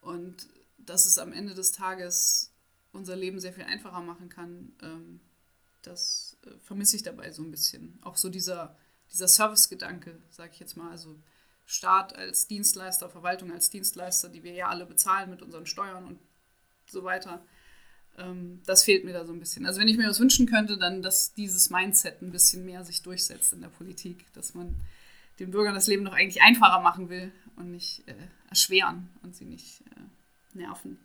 Speaker 4: Und dass es am Ende des Tages unser Leben sehr viel einfacher machen kann, ähm, das vermisse ich dabei so ein bisschen. Auch so dieser, dieser Service-Gedanke, sage ich jetzt mal, also Staat als Dienstleister, Verwaltung als Dienstleister, die wir ja alle bezahlen mit unseren Steuern und so weiter ähm, das fehlt mir da so ein bisschen. Also wenn ich mir was wünschen könnte, dann, dass dieses Mindset ein bisschen mehr sich durchsetzt in der Politik, dass man den Bürgern das Leben doch eigentlich einfacher machen will und nicht äh, erschweren und sie nicht äh, nerven.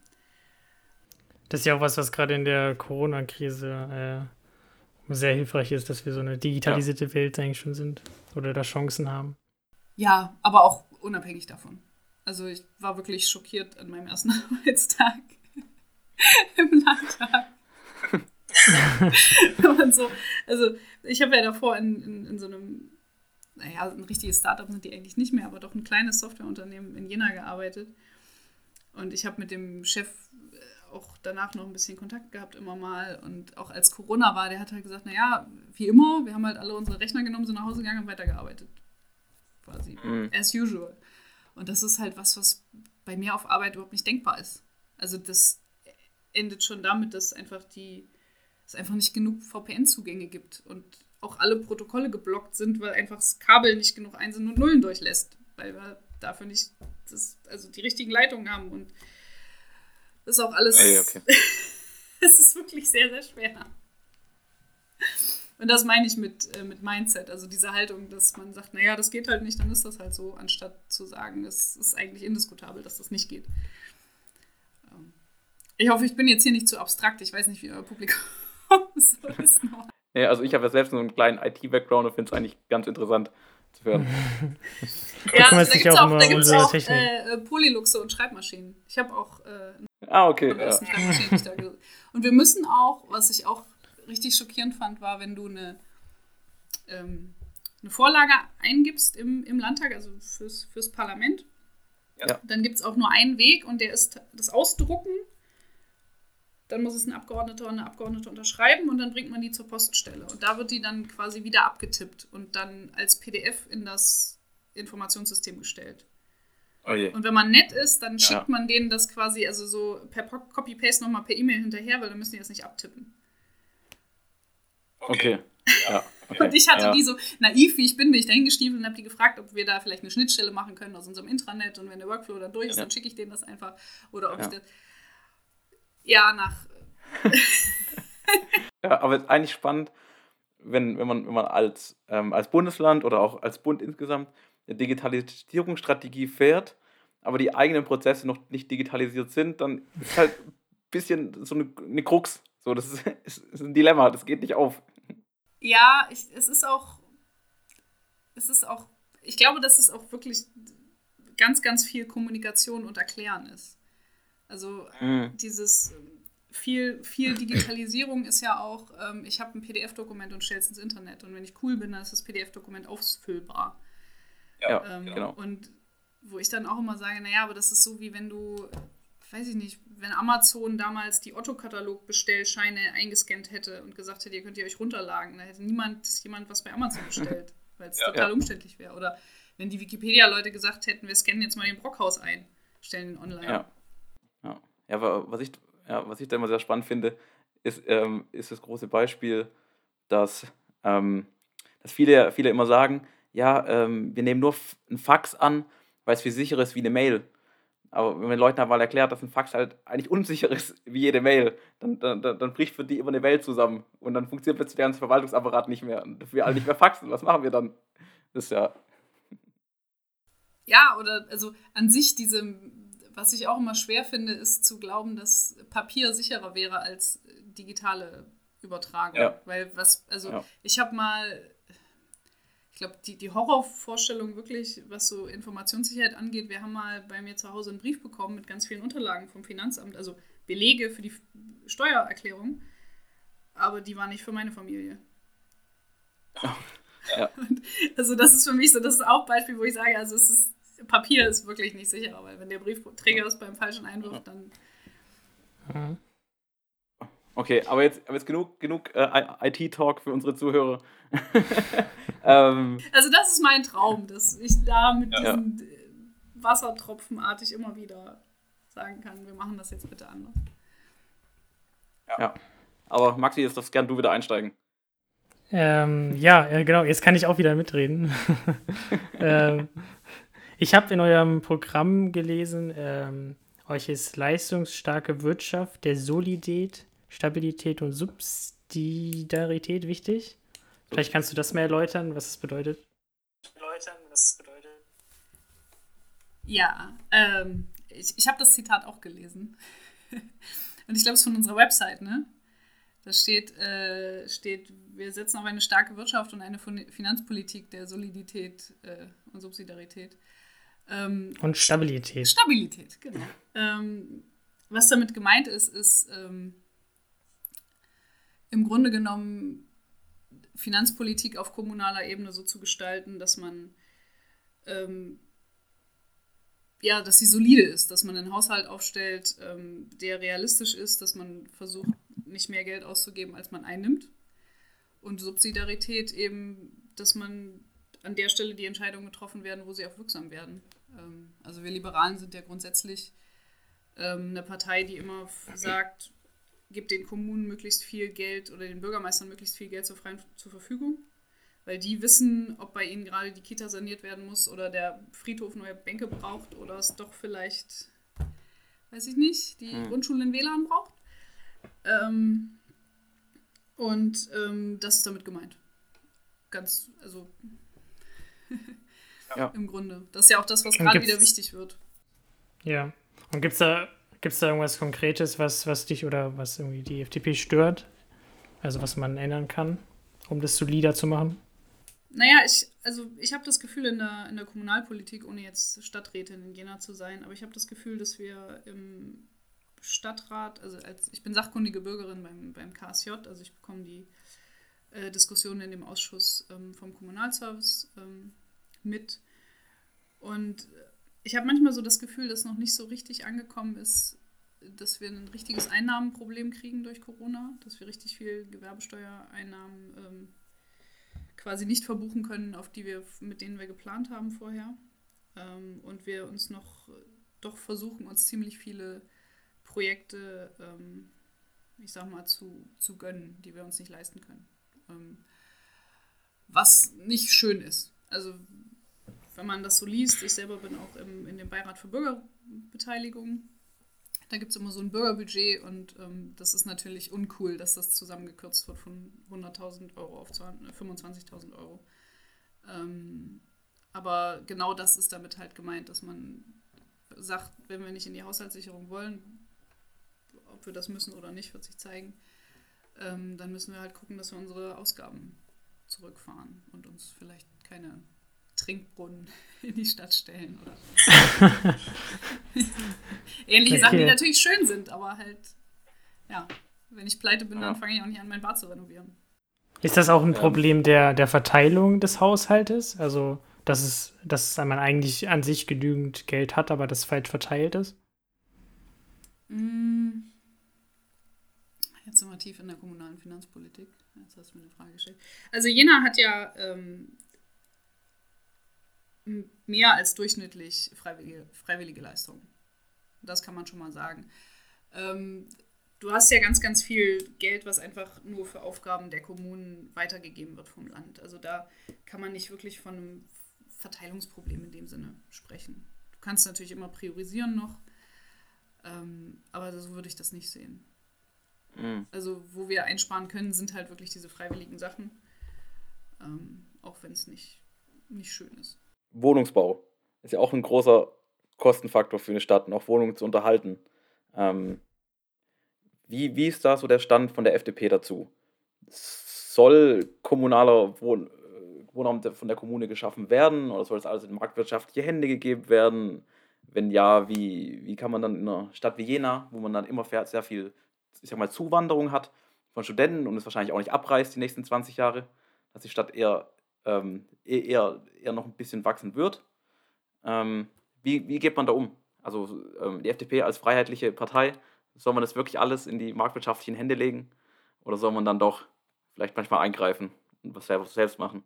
Speaker 2: Das ist ja auch was, was gerade in der Corona-Krise äh, sehr hilfreich ist, dass wir so eine digitalisierte ja. Welt eigentlich schon sind oder da Chancen haben.
Speaker 4: Ja, aber auch unabhängig davon. Also ich war wirklich schockiert an meinem ersten [laughs] Arbeitstag [laughs] im Landtag. [laughs] und so, also ich habe ja davor in, in, in, so einem, naja, ein richtiges Startup sind die eigentlich nicht mehr, aber doch ein kleines Softwareunternehmen in Jena gearbeitet. Und ich habe mit dem Chef auch danach noch ein bisschen Kontakt gehabt, immer mal. Und auch als Corona war, der hat halt gesagt, naja, wie immer, wir haben halt alle unsere Rechner genommen, sind nach Hause gegangen und weitergearbeitet. Quasi. Mhm. As usual. Und das ist halt was, was bei mir auf Arbeit überhaupt nicht denkbar ist. Also das endet schon damit, dass einfach die, es einfach nicht genug VPN-Zugänge gibt und auch alle Protokolle geblockt sind, weil einfach das Kabel nicht genug Einsen und Nullen durchlässt, weil wir dafür nicht das, also die richtigen Leitungen haben und ist auch alles. Hey, okay. [laughs] es ist wirklich sehr, sehr schwer. Und das meine ich mit, äh, mit Mindset, also diese Haltung, dass man sagt, naja, das geht halt nicht, dann ist das halt so, anstatt zu sagen, es ist eigentlich indiskutabel, dass das nicht geht. Ähm, ich hoffe, ich bin jetzt hier nicht zu abstrakt, ich weiß nicht, wie euer Publikum [laughs] so ist. Noch.
Speaker 3: Ja, also ich habe ja selbst so einen kleinen IT-Background und finde es eigentlich ganz interessant zu hören.
Speaker 4: ja, da gibt es auch, da gibt's auch äh, Polyluxe und Schreibmaschinen. Ich habe auch äh,
Speaker 3: ah, okay, ja.
Speaker 4: Und wir müssen auch, was ich auch richtig schockierend fand, war, wenn du eine, ähm, eine Vorlage eingibst im, im Landtag, also fürs, fürs Parlament, ja. dann gibt es auch nur einen Weg und der ist das Ausdrucken dann muss es ein Abgeordneter oder eine Abgeordnete unterschreiben und dann bringt man die zur Poststelle. Und da wird die dann quasi wieder abgetippt und dann als PDF in das Informationssystem gestellt. Oh und wenn man nett ist, dann schickt ja. man denen das quasi, also so per Copy-Paste nochmal per E-Mail hinterher, weil dann müssen die das nicht abtippen.
Speaker 3: Okay. Ja,
Speaker 4: okay. [laughs] Und ich hatte ja. die so naiv, wie ich bin, bin ich dahin gestiefelt und habe die gefragt, ob wir da vielleicht eine Schnittstelle machen können aus unserem Intranet und wenn der Workflow dann durch ist, ja. dann schicke ich denen das einfach. Oder ob ich das ja, nach. [laughs]
Speaker 3: ja, aber es ist eigentlich spannend, wenn, wenn, man, wenn man als, ähm, als Bundesland oder auch als Bund insgesamt eine Digitalisierungsstrategie fährt, aber die eigenen Prozesse noch nicht digitalisiert sind, dann ist halt ein bisschen so eine, eine Krux. So, das ist, [laughs] ist, ein Dilemma, das geht nicht auf.
Speaker 4: Ja, ich, es ist auch, es ist auch, ich glaube, dass es auch wirklich ganz, ganz viel Kommunikation und Erklären ist. Also mhm. dieses viel, viel Digitalisierung ist ja auch, ähm, ich habe ein PDF-Dokument und stelle es ins Internet. Und wenn ich cool bin, dann ist das PDF-Dokument ausfüllbar.
Speaker 3: Ja, ähm, genau.
Speaker 4: Und wo ich dann auch immer sage, naja, aber das ist so, wie wenn du, weiß ich nicht, wenn Amazon damals die Otto-Katalog-Bestellscheine eingescannt hätte und gesagt hätte, ihr könnt ihr euch runterladen, da hätte niemand jemand was bei Amazon bestellt, [laughs] weil es ja, total ja. umständlich wäre. Oder wenn die Wikipedia-Leute gesagt hätten, wir scannen jetzt mal den Brockhaus ein, stellen ihn online.
Speaker 3: Ja. Ja, ja was, ich, ja, was ich da immer sehr spannend finde, ist, ähm, ist das große Beispiel, dass, ähm, dass viele, viele immer sagen, ja, ähm, wir nehmen nur ein Fax an, weil es viel sicherer ist wie eine Mail. Aber wenn man Leuten mal erklärt, dass ein Fax halt eigentlich unsicher ist [laughs] wie jede Mail, dann, dann, dann bricht für die immer eine Welt zusammen. Und dann funktioniert plötzlich der ganze Verwaltungsapparat nicht mehr. Und wir alle nicht mehr faxen. Was machen wir dann? Das ist ja.
Speaker 4: Ja, oder also an sich diese was ich auch immer schwer finde, ist zu glauben, dass Papier sicherer wäre als digitale Übertragung. Ja. Weil was, also ja. ich habe mal, ich glaube, die, die Horrorvorstellung wirklich, was so Informationssicherheit angeht, wir haben mal bei mir zu Hause einen Brief bekommen mit ganz vielen Unterlagen vom Finanzamt, also Belege für die Steuererklärung, aber die waren nicht für meine Familie. Ja. [laughs] also das ist für mich so, das ist auch ein Beispiel, wo ich sage, also es ist Papier ist wirklich nicht sicher, weil wenn der Briefträger es beim falschen einwirft, dann.
Speaker 3: Okay, aber jetzt, aber jetzt genug, genug äh, IT-Talk für unsere Zuhörer. [laughs] ähm,
Speaker 4: also das ist mein Traum, dass ich da mit ja, diesen ja. Wassertropfenartig immer wieder sagen kann, wir machen das jetzt bitte anders.
Speaker 3: Ja. ja. Aber Maxi, jetzt darfst gern du wieder einsteigen.
Speaker 2: Ähm, ja, genau, jetzt kann ich auch wieder mitreden. [laughs] ähm, ich habe in eurem Programm gelesen, ähm, euch ist leistungsstarke Wirtschaft, der Solidität, Stabilität und Subsidiarität wichtig. Vielleicht kannst du das mehr erläutern, was es bedeutet. Erläutern, was es bedeutet.
Speaker 4: Ja, ähm, ich, ich habe das Zitat auch gelesen. [laughs] und ich glaube, es ist von unserer Website, ne? Da steht, äh, steht, wir setzen auf eine starke Wirtschaft und eine Finanzpolitik der Solidität äh, und Subsidiarität.
Speaker 2: Ähm, und Stabilität.
Speaker 4: Stabilität, genau. Ähm, was damit gemeint ist, ist ähm, im Grunde genommen Finanzpolitik auf kommunaler Ebene so zu gestalten, dass man ähm, ja, dass sie solide ist, dass man einen Haushalt aufstellt, ähm, der realistisch ist, dass man versucht, nicht mehr Geld auszugeben, als man einnimmt. Und Subsidiarität eben, dass man an der Stelle die Entscheidungen getroffen werden, wo sie auch wirksam werden. Ähm, also wir Liberalen sind ja grundsätzlich ähm, eine Partei, die immer sagt, gibt den Kommunen möglichst viel Geld oder den Bürgermeistern möglichst viel Geld zur freien zur Verfügung weil die wissen, ob bei ihnen gerade die Kita saniert werden muss oder der Friedhof neue Bänke braucht oder es doch vielleicht, weiß ich nicht, die hm. Grundschule in WLAN braucht. Ähm, und ähm, das ist damit gemeint. Ganz, also ja. [laughs] im Grunde. Das ist ja auch das, was gerade wieder wichtig wird.
Speaker 2: Ja. Und gibt es da, gibt's da irgendwas Konkretes, was, was dich oder was irgendwie die FDP stört? Also was man ändern kann, um das solider zu machen?
Speaker 4: Naja, ich, also ich habe das Gefühl in der, in der Kommunalpolitik, ohne jetzt Stadträtin in Jena zu sein, aber ich habe das Gefühl, dass wir im Stadtrat, also als ich bin sachkundige Bürgerin beim, beim KSJ, also ich bekomme die äh, Diskussionen in dem Ausschuss ähm, vom Kommunalservice ähm, mit. Und ich habe manchmal so das Gefühl, dass noch nicht so richtig angekommen ist, dass wir ein richtiges Einnahmenproblem kriegen durch Corona, dass wir richtig viel Gewerbesteuereinnahmen ähm, quasi nicht verbuchen können, auf die wir, mit denen wir geplant haben vorher. Ähm, und wir uns noch doch versuchen, uns ziemlich viele Projekte, ähm, ich sag mal, zu, zu gönnen, die wir uns nicht leisten können. Ähm, was nicht schön ist. Also wenn man das so liest, ich selber bin auch im, in dem Beirat für Bürgerbeteiligung da gibt es immer so ein Bürgerbudget und ähm, das ist natürlich uncool, dass das zusammengekürzt wird von 100.000 Euro auf 25.000 äh, Euro. Ähm, aber genau das ist damit halt gemeint, dass man sagt, wenn wir nicht in die Haushaltssicherung wollen, ob wir das müssen oder nicht, wird sich zeigen, ähm, dann müssen wir halt gucken, dass wir unsere Ausgaben zurückfahren und uns vielleicht keine Trinkbrunnen [laughs] in die Stadt stellen oder [laughs] ähnliche okay. Sachen, die natürlich schön sind, aber halt, ja, wenn ich pleite bin, dann fange ich auch nicht an, mein Bad zu renovieren.
Speaker 2: Ist das auch ein Problem der, der Verteilung des Haushaltes? Also, dass, es, dass man eigentlich an sich genügend Geld hat, aber das falsch verteilt ist?
Speaker 4: Mm. Jetzt sind wir tief in der kommunalen Finanzpolitik. Jetzt hast du mir eine Frage gestellt. Also Jena hat ja ähm, mehr als durchschnittlich freiwillige, freiwillige Leistungen. Das kann man schon mal sagen. Ähm, du hast ja ganz, ganz viel Geld, was einfach nur für Aufgaben der Kommunen weitergegeben wird vom Land. Also da kann man nicht wirklich von einem Verteilungsproblem in dem Sinne sprechen. Du kannst natürlich immer priorisieren noch, ähm, aber so würde ich das nicht sehen. Mhm. Also wo wir einsparen können, sind halt wirklich diese freiwilligen Sachen, ähm, auch wenn es nicht, nicht schön ist.
Speaker 3: Wohnungsbau ist ja auch ein großer Kostenfaktor für eine Stadt, noch Wohnungen zu unterhalten. Ähm, wie, wie ist da so der Stand von der FDP dazu? Soll kommunaler Wohn äh, Wohnraum von der Kommune geschaffen werden oder soll es alles in marktwirtschaftliche Hände gegeben werden? Wenn ja, wie, wie kann man dann in einer Stadt wie Jena, wo man dann immer sehr viel ich sag mal, Zuwanderung hat von Studenten und es wahrscheinlich auch nicht abreißt die nächsten 20 Jahre, dass die Stadt eher ähm, e-, eher, eher noch ein bisschen wachsen wird. Ähm, wie, wie geht man da um? Also ähm, die FDP als freiheitliche Partei, soll man das wirklich alles in die marktwirtschaftlichen Hände legen? Oder soll man dann doch vielleicht manchmal eingreifen und was selbst machen?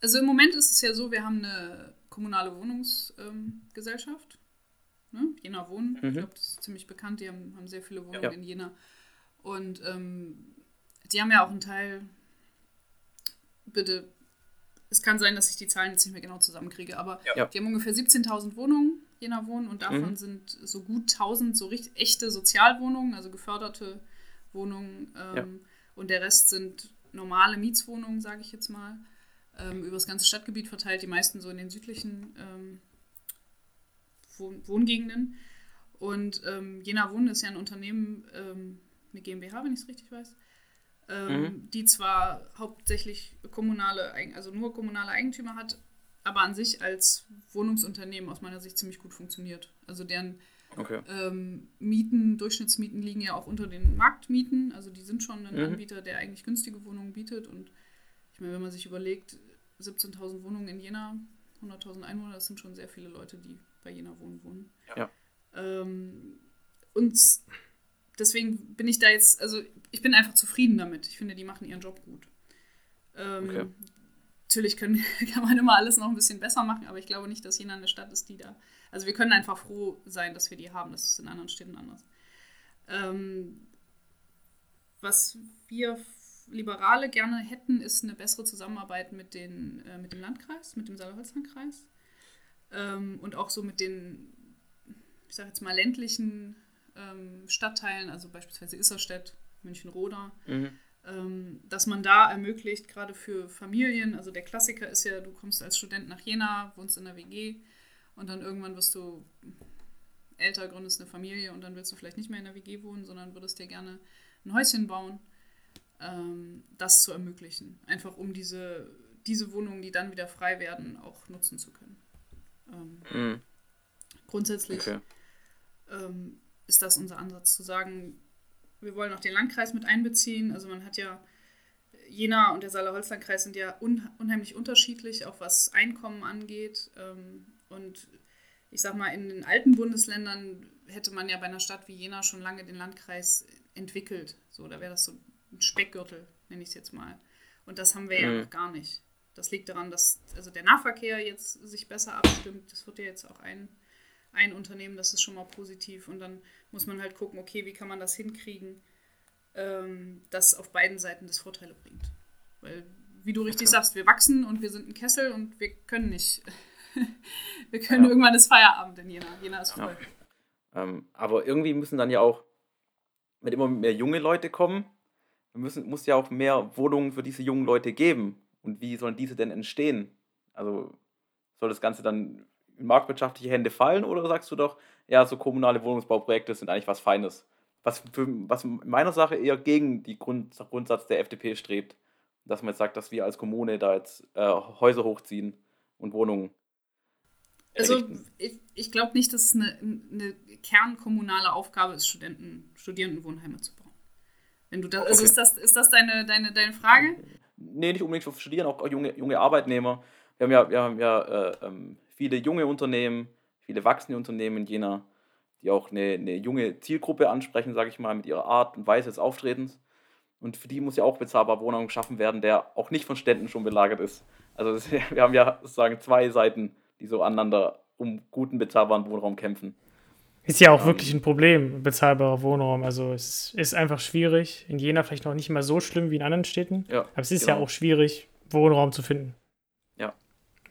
Speaker 4: Also im Moment ist es ja so, wir haben eine kommunale Wohnungsgesellschaft. Ähm, ne? Jena Wohnen, mhm. ich glaube, das ist ziemlich bekannt, die haben, haben sehr viele Wohnungen ja. in Jena. Und ähm, die haben ja auch einen Teil, bitte es kann sein, dass ich die Zahlen jetzt nicht mehr genau zusammenkriege, aber ja. die haben ungefähr 17.000 Wohnungen, Jena Wohnen, und davon mhm. sind so gut 1000 so richtig echte Sozialwohnungen, also geförderte Wohnungen. Ähm, ja. Und der Rest sind normale Mietswohnungen, sage ich jetzt mal, ähm, über das ganze Stadtgebiet verteilt, die meisten so in den südlichen ähm, Wohn Wohngegenden. Und ähm, Jena Wohnen ist ja ein Unternehmen, ähm, eine GmbH, wenn ich es richtig weiß, ähm, mhm. die zwar hauptsächlich kommunale, also nur kommunale Eigentümer hat, aber an sich als Wohnungsunternehmen aus meiner Sicht ziemlich gut funktioniert. Also deren okay. ähm, Mieten, Durchschnittsmieten liegen ja auch unter den Marktmieten. Also die sind schon ein mhm. Anbieter, der eigentlich günstige Wohnungen bietet. Und ich meine, wenn man sich überlegt, 17.000 Wohnungen in Jena, 100.000 Einwohner, das sind schon sehr viele Leute, die bei Jena Wohnen wohnen.
Speaker 3: Ja.
Speaker 4: Ähm, und deswegen bin ich da jetzt, also ich bin einfach zufrieden damit. Ich finde, die machen ihren Job gut. Ähm, okay. Natürlich können, [laughs] kann man immer alles noch ein bisschen besser machen, aber ich glaube nicht, dass Jena eine Stadt ist, die da. Also wir können einfach froh sein, dass wir die haben. Das ist in anderen Städten anders. Ähm, was wir Liberale gerne hätten, ist eine bessere Zusammenarbeit mit, den, äh, mit dem Landkreis, mit dem Saale-Holstein-Kreis ähm, und auch so mit den, ich sage jetzt mal, ländlichen ähm, Stadtteilen, also beispielsweise Isserstedt, München-Roda, mhm. ähm, dass man da ermöglicht, gerade für Familien, also der Klassiker ist ja, du kommst als Student nach Jena, wohnst in der WG und dann irgendwann wirst du älter, gründest eine Familie und dann willst du vielleicht nicht mehr in der WG wohnen, sondern würdest dir gerne ein Häuschen bauen, ähm, das zu ermöglichen. Einfach um diese, diese Wohnungen, die dann wieder frei werden, auch nutzen zu können. Ähm, mhm. Grundsätzlich okay. ähm, ist das unser Ansatz, zu sagen, wir wollen auch den Landkreis mit einbeziehen. Also man hat ja, Jena und der Saale-Holstein-Kreis sind ja un unheimlich unterschiedlich, auch was Einkommen angeht. Ähm, und ich sag mal, in den alten Bundesländern hätte man ja bei einer Stadt wie Jena schon lange den Landkreis entwickelt. So, da wäre das so ein Speckgürtel, nenne ich es jetzt mal. Und das haben wir mhm. ja noch gar nicht. Das liegt daran, dass also der Nahverkehr jetzt sich besser abstimmt. Das wird ja jetzt auch ein, ein Unternehmen, das ist schon mal positiv. Und dann muss man halt gucken, okay, wie kann man das hinkriegen, ähm, dass auf beiden Seiten das Vorteile bringt. Weil, wie du richtig okay. sagst, wir wachsen und wir sind ein Kessel und wir können nicht. [laughs] wir können ja. irgendwann ist Feierabend in Jena. Jena ist voll.
Speaker 3: Ja. Ähm, aber irgendwie müssen dann ja auch, wenn immer mehr junge Leute kommen, müssen, muss ja auch mehr Wohnungen für diese jungen Leute geben. Und wie sollen diese denn entstehen? Also soll das Ganze dann in marktwirtschaftliche Hände fallen oder sagst du doch, ja, so kommunale Wohnungsbauprojekte sind eigentlich was Feines? Was, für, was in meiner Sache eher gegen den Grund, Grundsatz der FDP strebt. Dass man jetzt sagt, dass wir als Kommune da jetzt äh, Häuser hochziehen und Wohnungen.
Speaker 4: Also ich, ich glaube nicht, dass es eine, eine kernkommunale Aufgabe ist, Studenten, Studierendenwohnheime zu bauen. Wenn du das, also okay. ist das, ist das deine, deine, deine Frage?
Speaker 3: nee, nicht unbedingt für Studieren, auch junge, junge Arbeitnehmer. Wir haben ja, wir haben ja äh, ähm, viele junge Unternehmen, viele wachsende Unternehmen in Jena, die auch eine, eine junge Zielgruppe ansprechen, sage ich mal, mit ihrer Art und Weise des Auftretens. Und für die muss ja auch bezahlbar Wohnraum geschaffen werden, der auch nicht von Städten schon belagert ist. Also das, [laughs] wir haben ja sozusagen zwei Seiten, die so aneinander um guten bezahlbaren Wohnraum kämpfen.
Speaker 2: Ist ja auch ähm, wirklich ein Problem, bezahlbarer Wohnraum. Also es ist einfach schwierig. In Jena vielleicht noch nicht immer so schlimm wie in anderen Städten. Ja, aber es ist genau. ja auch schwierig, Wohnraum zu finden.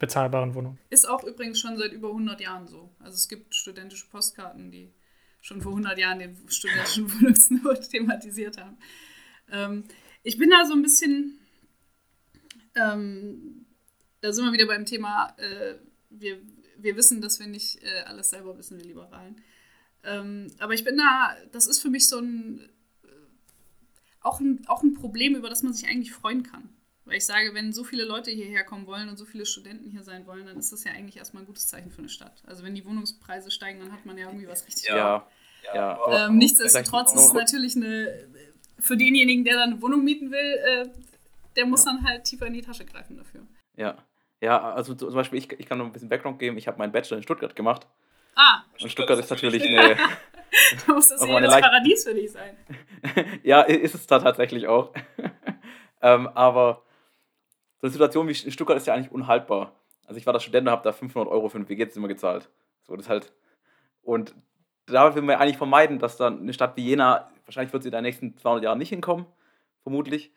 Speaker 2: Bezahlbaren Wohnraum.
Speaker 4: Ist auch übrigens schon seit über 100 Jahren so. Also es gibt studentische Postkarten, die schon vor 100 Jahren den studentischen [laughs] Wohnungsnot thematisiert haben. Ähm, ich bin da so ein bisschen, ähm, da sind wir wieder beim Thema, äh, wir, wir wissen, dass wir nicht äh, alles selber wissen, wir Liberalen. Ähm, aber ich bin da, das ist für mich so ein, äh, auch ein, auch ein Problem, über das man sich eigentlich freuen kann. Weil ich sage, wenn so viele Leute hierher kommen wollen und so viele Studenten hier sein wollen, dann ist das ja eigentlich erstmal ein gutes Zeichen für eine Stadt. Also wenn die Wohnungspreise steigen, dann hat man ja irgendwie was richtig.
Speaker 3: Ja, ja. ja.
Speaker 4: Ähm, nichtsdestotrotz ist es natürlich eine, für denjenigen, der dann eine Wohnung mieten will, äh, der muss ja. dann halt tiefer in die Tasche greifen dafür.
Speaker 3: Ja. Ja, also zum Beispiel, ich, ich kann noch ein bisschen Background geben. Ich habe meinen Bachelor in Stuttgart gemacht.
Speaker 4: Ah.
Speaker 3: Und Stuttgart ist natürlich eine. [laughs] [laughs]
Speaker 4: da muss das ja das Paradies für dich sein. [laughs]
Speaker 3: ja, ist es da tatsächlich auch. ähm, aber so eine Situation wie in Stuttgart ist ja eigentlich unhaltbar. Also ich war da Student und habe da 500 Euro für ein WG-Zimmer gezahlt. So, das halt. Und da will man eigentlich vermeiden, dass dann eine Stadt wie Jena, wahrscheinlich wird sie in den nächsten 200 Jahren nicht hinkommen, vermutlich.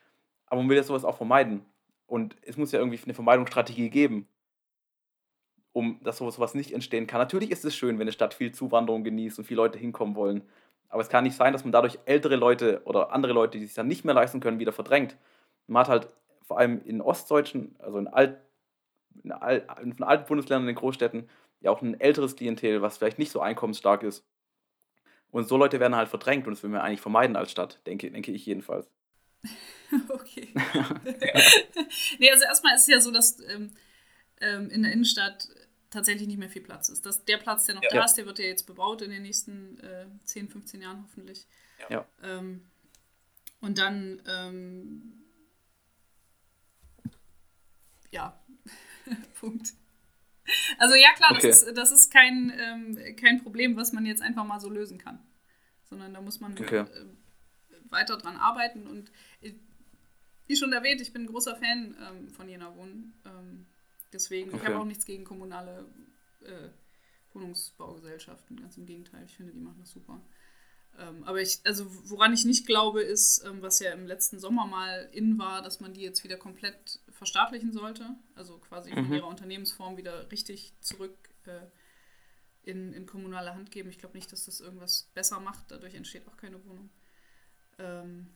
Speaker 3: Aber man will ja sowas auch vermeiden. Und es muss ja irgendwie eine Vermeidungsstrategie geben um dass sowas nicht entstehen kann. Natürlich ist es schön, wenn eine Stadt viel Zuwanderung genießt und viele Leute hinkommen wollen. Aber es kann nicht sein, dass man dadurch ältere Leute oder andere Leute, die sich dann nicht mehr leisten können, wieder verdrängt. Man hat halt vor allem in ostdeutschen, also in, alt, in, alt, in alten Bundesländern, in den Großstädten, ja auch ein älteres Klientel, was vielleicht nicht so einkommensstark ist. Und so Leute werden halt verdrängt und das will man eigentlich vermeiden als Stadt, denke, denke ich jedenfalls. [laughs]
Speaker 4: okay. [laughs] nee, also erstmal ist es ja so, dass ähm, ähm in der Innenstadt tatsächlich nicht mehr viel Platz ist. Das, der Platz, der noch ja. da ist, der wird ja jetzt bebaut in den nächsten äh, 10, 15 Jahren hoffentlich.
Speaker 3: Ja.
Speaker 4: Ähm, und dann, ähm, ja, [laughs] Punkt. Also ja, klar,
Speaker 3: Okay.
Speaker 4: das ist, das ist kein, ähm, kein Problem, was man jetzt einfach mal so lösen kann. Sondern da muss man
Speaker 3: Okay.
Speaker 4: äh, weiter dran arbeiten. Und äh, wie schon erwähnt, ich bin ein großer Fan ähm, von Jena Wohnen. Ähm, deswegen, ich
Speaker 3: Okay.
Speaker 4: habe auch nichts gegen kommunale äh, Wohnungsbaugesellschaften. Ganz im Gegenteil, ich finde, die machen das super. Ähm, aber ich, also woran ich nicht glaube, ist, ähm, was ja im letzten Sommer mal in war, dass man die jetzt wieder komplett verstaatlichen sollte. Also quasi von
Speaker 3: Mhm.
Speaker 4: ihrer Unternehmensform wieder richtig zurück äh, in, in kommunale Hand geben. Ich glaube nicht, dass das irgendwas besser macht. Dadurch entsteht auch keine Wohnung. Ähm,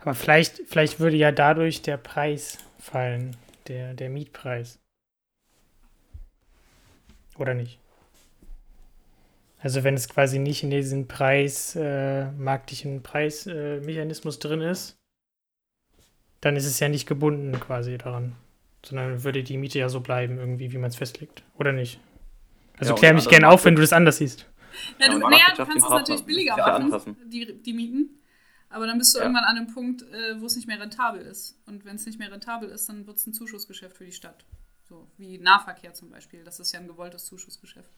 Speaker 2: Aber vielleicht, vielleicht würde ja dadurch der Preis fallen, der, der Mietpreis. Oder nicht? Also wenn es quasi nicht in diesem Preis, äh, marktlichen Preismechanismus äh, drin ist, dann ist es ja nicht gebunden quasi daran. Sondern würde die Miete ja so bleiben, irgendwie, wie man es festlegt. Oder nicht? Also
Speaker 3: Ja,
Speaker 2: klär mich gerne auf, wenn du das anders siehst.
Speaker 4: Ja,
Speaker 3: Ja,
Speaker 4: du,
Speaker 3: und
Speaker 4: naja, du kannst es natürlich billiger
Speaker 3: ja
Speaker 4: machen, die, die Mieten. Aber dann bist du
Speaker 3: Ja.
Speaker 4: irgendwann an einem Punkt, äh, wo es nicht mehr rentabel ist. Und wenn es nicht mehr rentabel ist, dann wird es ein Zuschussgeschäft für die Stadt. So wie Nahverkehr zum Beispiel. Das ist ja ein gewolltes Zuschussgeschäft.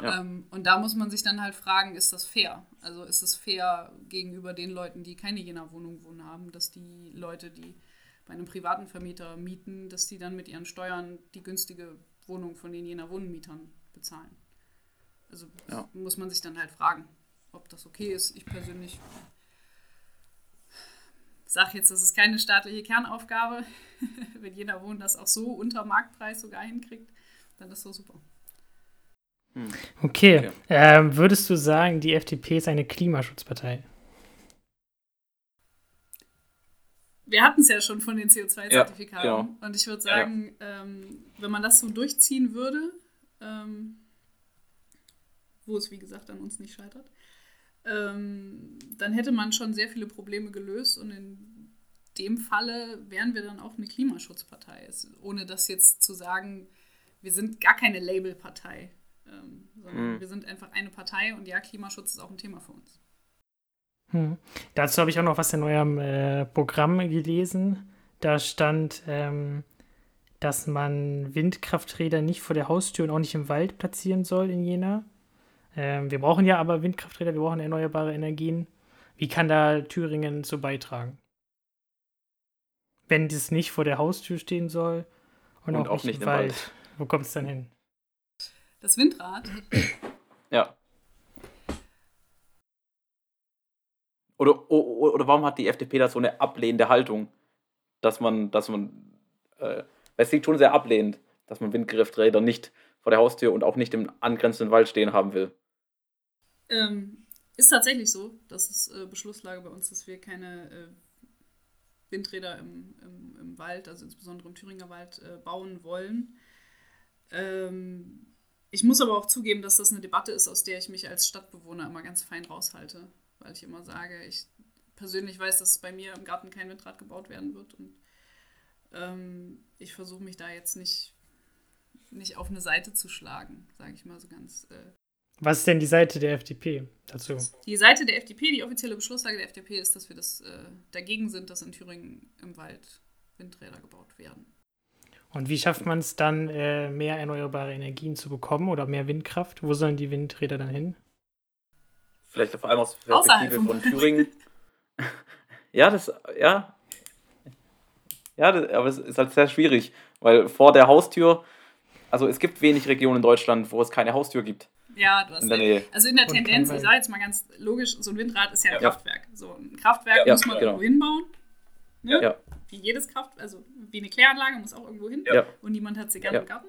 Speaker 3: Ja.
Speaker 4: Ähm, und da muss man sich dann halt fragen, ist das fair? Also ist es fair gegenüber den Leuten, die keine Jena-Wohnung wohnen haben, dass die Leute, die bei einem privaten Vermieter mieten, dass die dann mit ihren Steuern die günstige Wohnung von den Jena-Wohnmietern bezahlen? Also
Speaker 3: Ja.
Speaker 4: muss man sich dann halt fragen, ob das okay ist. Ich persönlich sage jetzt, das ist keine staatliche Kernaufgabe. [laughs] Wenn jeder Wohnen das auch so unter Marktpreis sogar hinkriegt, dann ist das super.
Speaker 2: Okay.
Speaker 3: Okay.
Speaker 2: Ähm, würdest du sagen, die FDP ist eine Klimaschutzpartei?
Speaker 4: Wir hatten es ja schon von den CO2-Zertifikaten.
Speaker 3: Ja, genau.
Speaker 4: Und ich würde
Speaker 3: Ja, ja.
Speaker 4: sagen, ähm, wenn man das so durchziehen würde, ähm, wo es wie gesagt an uns nicht scheitert, ähm, dann hätte man schon sehr viele Probleme gelöst und in dem Falle wären wir dann auch eine Klimaschutzpartei. Ohne das jetzt zu sagen, wir sind gar keine Labelpartei, ähm, sondern
Speaker 3: Mhm.
Speaker 4: wir sind einfach eine Partei und ja, Klimaschutz ist auch ein Thema für uns.
Speaker 2: Hm. Dazu habe ich auch noch was in eurem äh, Programm gelesen. Da stand, ähm, dass man Windkrafträder nicht vor der Haustür und auch nicht im Wald platzieren soll in Jena. Ähm, wir brauchen ja aber Windkrafträder, wir brauchen erneuerbare Energien. Wie kann da Thüringen zu beitragen? Wenn das nicht vor der Haustür stehen soll und, auch, nicht im Wald. Wo kommt es dann hin?
Speaker 4: Das Windrad
Speaker 3: Ja. Oder, oder warum hat die FDP da so eine ablehnende Haltung, dass man, dass man, äh, es liegt schon sehr ablehnend, dass man Windkrafträder nicht vor der Haustür und auch nicht im angrenzenden Wald stehen haben will.
Speaker 4: Ähm, ist tatsächlich so, dass es äh, Beschlusslage bei uns, dass wir keine äh, Windräder im, im, im Wald, also insbesondere im Thüringer Wald, äh, bauen wollen. Ähm, ich muss aber auch zugeben, dass das eine Debatte ist, aus der ich mich als Stadtbewohner immer ganz fein raushalte, weil ich immer sage, ich persönlich weiß, dass bei mir im Garten kein Windrad gebaut werden wird und ähm, ich versuche mich da jetzt nicht, nicht auf eine Seite zu schlagen, sage ich mal so ganz äh,
Speaker 2: Was ist denn die Seite der FDP dazu?
Speaker 4: die Seite der FDP, die offizielle Beschlusslage der FDP ist, dass wir das äh, dagegen sind, dass in Thüringen im Wald Windräder gebaut werden.
Speaker 2: Und wie schafft man es dann, äh, mehr erneuerbare Energien zu bekommen oder mehr Windkraft? Wo sollen die Windräder dann hin?
Speaker 3: Vielleicht vor allem aus
Speaker 4: Außerhalb
Speaker 3: Perspektive von Thüringen. [laughs] ja, das, ja. Ja, das, aber es ist halt sehr schwierig, weil vor der Haustür, also es gibt wenig Regionen in Deutschland, wo es keine Haustür gibt.
Speaker 4: Ja, du hast
Speaker 3: In der. Nähe.
Speaker 4: Also in der
Speaker 2: Und
Speaker 4: Tendenz, ich sage jetzt mal ganz logisch, so ein Windrad ist ja ein
Speaker 3: Ja.
Speaker 4: Kraftwerk. So ein Kraftwerk
Speaker 3: Ja,
Speaker 4: muss man
Speaker 3: genau.
Speaker 4: irgendwo hinbauen. Ne?
Speaker 3: Ja.
Speaker 4: Wie jedes Kraft, also wie eine Kläranlage muss auch irgendwo hin.
Speaker 3: Ja.
Speaker 4: Und niemand hat sie gerne
Speaker 3: Ja.
Speaker 4: im Garten.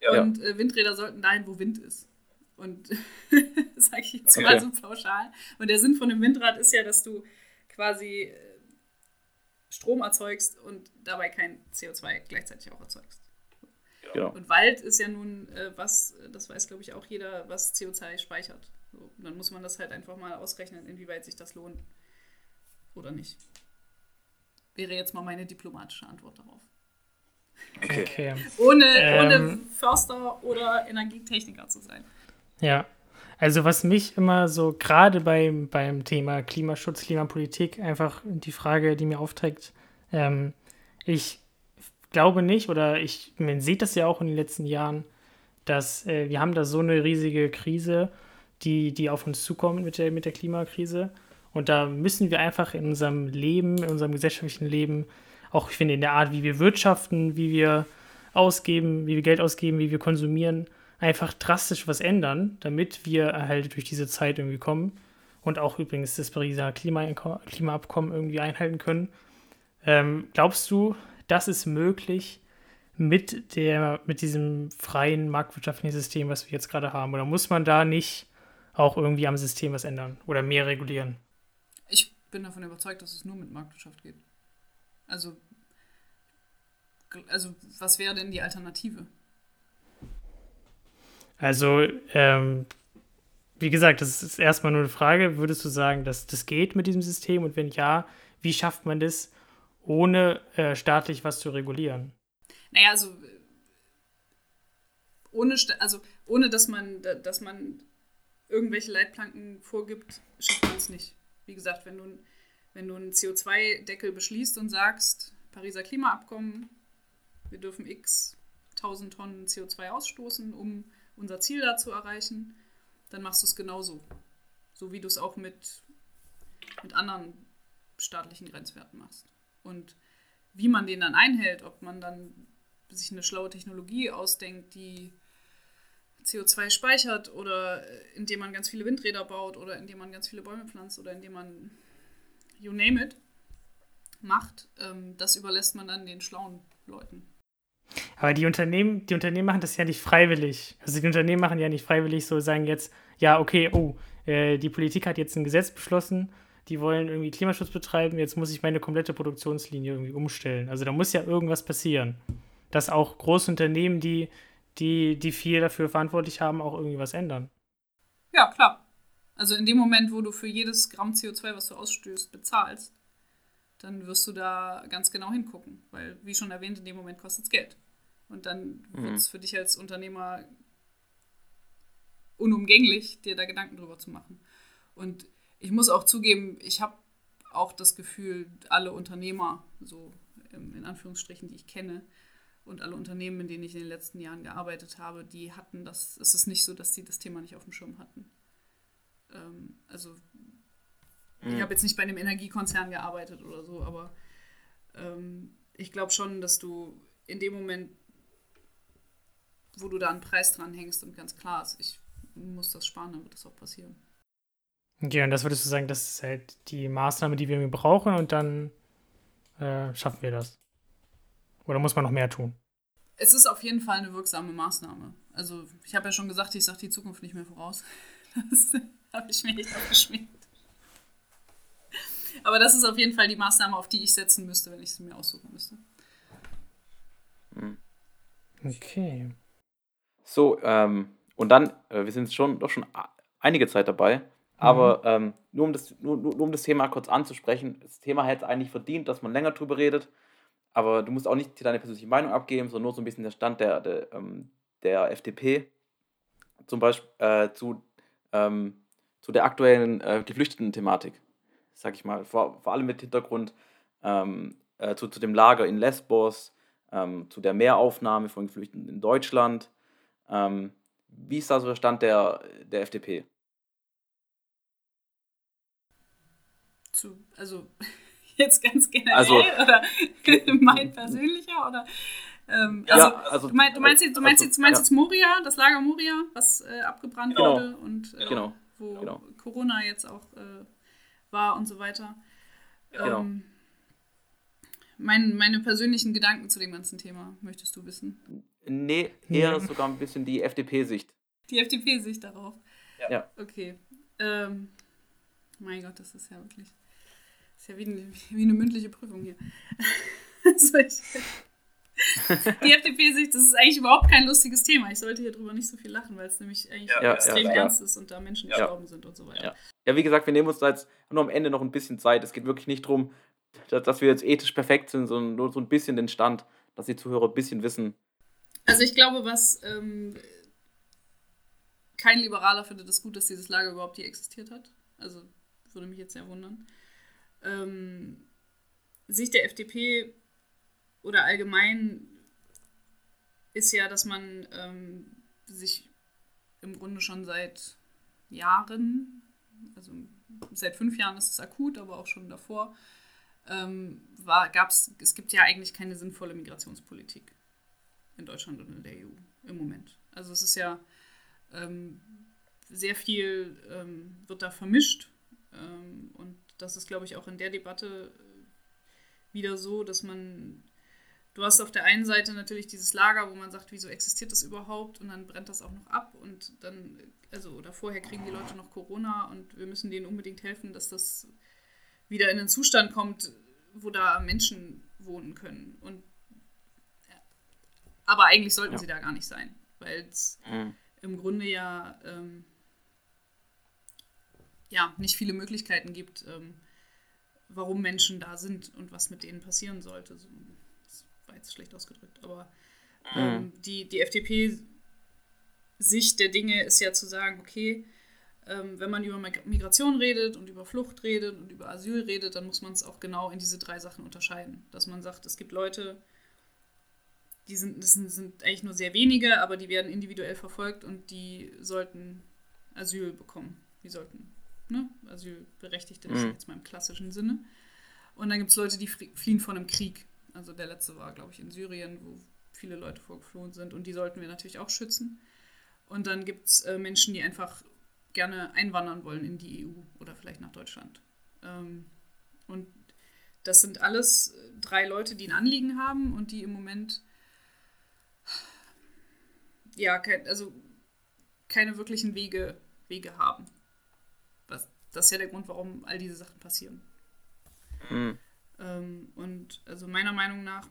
Speaker 3: Ja.
Speaker 4: Und äh, Windräder sollten dahin, wo Wind ist. Und [laughs] das sage ich jetzt
Speaker 3: Okay.
Speaker 4: mal so pauschal. Und der Sinn von einem Windrad ist ja, dass du quasi äh, Strom erzeugst und dabei kein CO2 gleichzeitig auch erzeugst.
Speaker 3: Genau.
Speaker 4: Und Wald ist ja nun äh, was, das weiß glaube ich auch jeder, was CO2 speichert. So, und dann muss man das halt einfach mal ausrechnen, inwieweit sich das lohnt oder nicht. Wäre jetzt mal meine diplomatische Antwort darauf.
Speaker 3: Okay.
Speaker 2: Okay.
Speaker 4: Ohne,
Speaker 2: Ähm.
Speaker 4: ohne Förster oder Energietechniker zu sein.
Speaker 2: Ja. Also was mich immer so gerade beim, beim Thema Klimaschutz, Klimapolitik einfach die Frage, die mir aufträgt, ähm, ich glaube nicht, oder ich, man sieht das ja auch in den letzten Jahren, dass äh, wir haben da so eine riesige Krise, die, die auf uns zukommt mit der, mit der Klimakrise. Und da müssen wir einfach in unserem Leben, in unserem gesellschaftlichen Leben, auch ich finde in der Art, wie wir wirtschaften, wie wir ausgeben, wie wir Geld ausgeben, wie wir konsumieren, einfach drastisch was ändern, damit wir halt durch diese Zeit irgendwie kommen und auch übrigens das Pariser Klima Klimaabkommen irgendwie einhalten können. Ähm, glaubst du, das ist möglich mit, der, mit diesem freien marktwirtschaftlichen System, was wir jetzt gerade haben? Oder muss man da nicht auch irgendwie am System was ändern oder mehr regulieren?
Speaker 4: Ich bin davon überzeugt, dass es nur mit Marktwirtschaft geht. Also, also was wäre denn die Alternative?
Speaker 2: Also, ähm, wie gesagt, das ist erstmal nur eine Frage. Würdest du sagen, dass das geht mit diesem System? Und wenn ja, wie schafft man das, ohne äh, staatlich was zu regulieren?
Speaker 4: Naja, also ohne, also ohne dass man, dass man irgendwelche Leitplanken vorgibt, schafft man es nicht. Wie gesagt, wenn du, wenn du einen CO2-Deckel beschließt und sagst, Pariser Klimaabkommen, wir dürfen x 1000 Tonnen CO2 ausstoßen, um unser Ziel da zu erreichen, dann machst du es genauso. So wie du es auch mit, mit anderen staatlichen Grenzwerten machst. Und wie man den dann einhält, ob man dann sich eine schlaue Technologie ausdenkt, die CO2 speichert oder indem man ganz viele Windräder baut oder indem man ganz viele Bäume pflanzt oder indem man you name it macht, ähm, das überlässt man dann den schlauen Leuten.
Speaker 2: Aber die Unternehmen, die Unternehmen machen das ja nicht freiwillig. Also die Unternehmen machen ja nicht freiwillig so, sagen jetzt, ja, okay, oh, äh, die Politik hat jetzt ein Gesetz beschlossen, die wollen irgendwie Klimaschutz betreiben, jetzt muss ich meine komplette Produktionslinie irgendwie umstellen. Also da muss ja irgendwas passieren. Dass auch große Unternehmen, die, die, die viel dafür verantwortlich haben, auch irgendwie was ändern.
Speaker 4: Ja, klar. Also in dem Moment, wo du für jedes Gramm CO2, was du ausstößt, bezahlst, dann wirst du da ganz genau hingucken. Weil, wie schon erwähnt, in dem Moment kostet es Geld. Und dann mhm. wird es für dich als Unternehmer unumgänglich, dir da Gedanken drüber zu machen. Und ich muss auch zugeben, ich habe auch das Gefühl, alle Unternehmer, so in Anführungsstrichen, die ich kenne, und alle Unternehmen, in denen ich in den letzten Jahren gearbeitet habe, die hatten das, es ist nicht so, dass sie das Thema nicht auf dem Schirm hatten. Ähm, also ich mhm. habe jetzt nicht bei einem Energiekonzern gearbeitet oder so, aber ähm, ich glaube schon, dass du in dem Moment, wo du da einen Preis dran hängst und ganz klar ist, ich muss das sparen, dann wird das auch passieren.
Speaker 2: Okay, und das würdest du sagen, das ist halt die Maßnahme, die wir brauchen und dann äh, schaffen wir das? Oder muss man noch mehr tun?
Speaker 4: Es ist auf jeden Fall eine wirksame Maßnahme. Also ich habe ja schon gesagt, ich sage die Zukunft nicht mehr voraus. [laughs] Das habe ich mir nicht aufgeschminkt. Aber das ist auf jeden Fall die Maßnahme, auf die ich setzen müsste, wenn ich sie mir aussuchen müsste.
Speaker 2: Hm. Okay.
Speaker 3: So, ähm, und dann, äh, wir sind schon doch schon einige Zeit dabei, aber mhm. ähm, nur, um das, nur, nur, um das Thema kurz anzusprechen, das Thema hätte eigentlich verdient, dass man länger drüber redet, aber du musst auch nicht deine persönliche Meinung abgeben, sondern nur so ein bisschen der Stand der, der, ähm, der FDP, zum Beispiel äh, zu, ähm, zu der aktuellen äh, Geflüchteten-Thematik, sag ich mal, vor, vor allem mit Hintergrund ähm, äh, zu, zu dem Lager in Lesbos, ähm, zu der Mehraufnahme von Geflüchteten in Deutschland. Ähm, wie ist da so der Stand der, der FDP?
Speaker 4: Zu, also [laughs] jetzt ganz generell also, oder [laughs] mein persönlicher oder ähm, also, ja, also, du, mein, du, meinst, jetzt, du meinst, also, jetzt, du meinst ja. jetzt Moria, das Lager Moria, was äh, abgebrannt genau. wurde und äh, genau. wo genau. Corona jetzt auch äh, war und so weiter. Genau. Ähm, mein, meine persönlichen Gedanken zu dem ganzen Thema, möchtest du wissen?
Speaker 3: Nee, eher ja. sogar ein bisschen die FDP-Sicht.
Speaker 4: Die FDP-Sicht darauf?
Speaker 3: Ja.
Speaker 4: Okay. Ähm, mein Gott, das ist ja wirklich. Ist ja wie eine, [laughs] wie eine mündliche Prüfung hier. [laughs] also ich, [laughs] die FDP-Sicht, das ist eigentlich überhaupt kein lustiges Thema. Ich sollte hier drüber nicht so viel lachen, weil es nämlich eigentlich ja, extrem ja, ernst ist und da Menschen gestorben sind und so weiter.
Speaker 3: Ja. wie gesagt, wir nehmen uns da jetzt nur am Ende noch ein bisschen Zeit. Es geht wirklich nicht darum, dass wir jetzt ethisch perfekt sind, sondern nur so ein bisschen den Stand, dass die Zuhörer ein bisschen wissen,
Speaker 4: also ich glaube, was ähm, kein Liberaler findet es gut, dass dieses Lager überhaupt hier existiert hat. Also würde mich jetzt sehr wundern. Ähm, Sicht der FDP oder allgemein ist ja, dass man ähm, sich im Grunde schon seit Jahren, also seit fünf Jahren ist es akut, aber auch schon davor, ähm, war, gab's, es gibt ja eigentlich keine sinnvolle Migrationspolitik in Deutschland und in der EU im Moment. Also es ist ja ähm, sehr viel ähm, wird da vermischt ähm, und das ist, glaube ich, auch in der Debatte wieder so, dass man du hast auf der einen Seite natürlich dieses Lager, wo man sagt, wieso existiert das überhaupt? Und dann brennt das auch noch ab und dann, also oder vorher kriegen die Leute noch Corona und wir müssen denen unbedingt helfen, dass das wieder in einen Zustand kommt, wo da Menschen wohnen können. Und aber eigentlich sollten ja. sie da gar nicht sein, weil es mhm. im Grunde ja, ähm, ja nicht viele Möglichkeiten gibt, ähm, warum Menschen da sind und was mit denen passieren sollte. So, das war jetzt schlecht ausgedrückt, aber ähm, mhm. die, die FDP-Sicht der Dinge ist ja zu sagen, okay, ähm, wenn man über Migration redet und über Flucht redet und über Asyl redet, dann muss man es auch genau in diese drei Sachen unterscheiden. Dass man sagt, es gibt Leute, die sind, das sind, sind eigentlich nur sehr wenige, aber die werden individuell verfolgt und die sollten Asyl bekommen. Die sollten ne, Asylberechtigte, mhm. jetzt mal im klassischen Sinne. Und dann gibt es Leute, die fliehen von einem Krieg. Also der letzte war, glaube ich, in Syrien, wo viele Leute vorgeflohen sind und die sollten wir natürlich auch schützen. Und dann gibt es äh, Menschen, die einfach gerne einwandern wollen in die EU oder vielleicht nach Deutschland. Ähm, und das sind alles drei Leute, die ein Anliegen haben und die im Moment ja, kein, also keine wirklichen Wege, Wege haben. Das ist ja der Grund, warum all diese Sachen passieren. Mhm. Ähm, und also meiner Meinung nach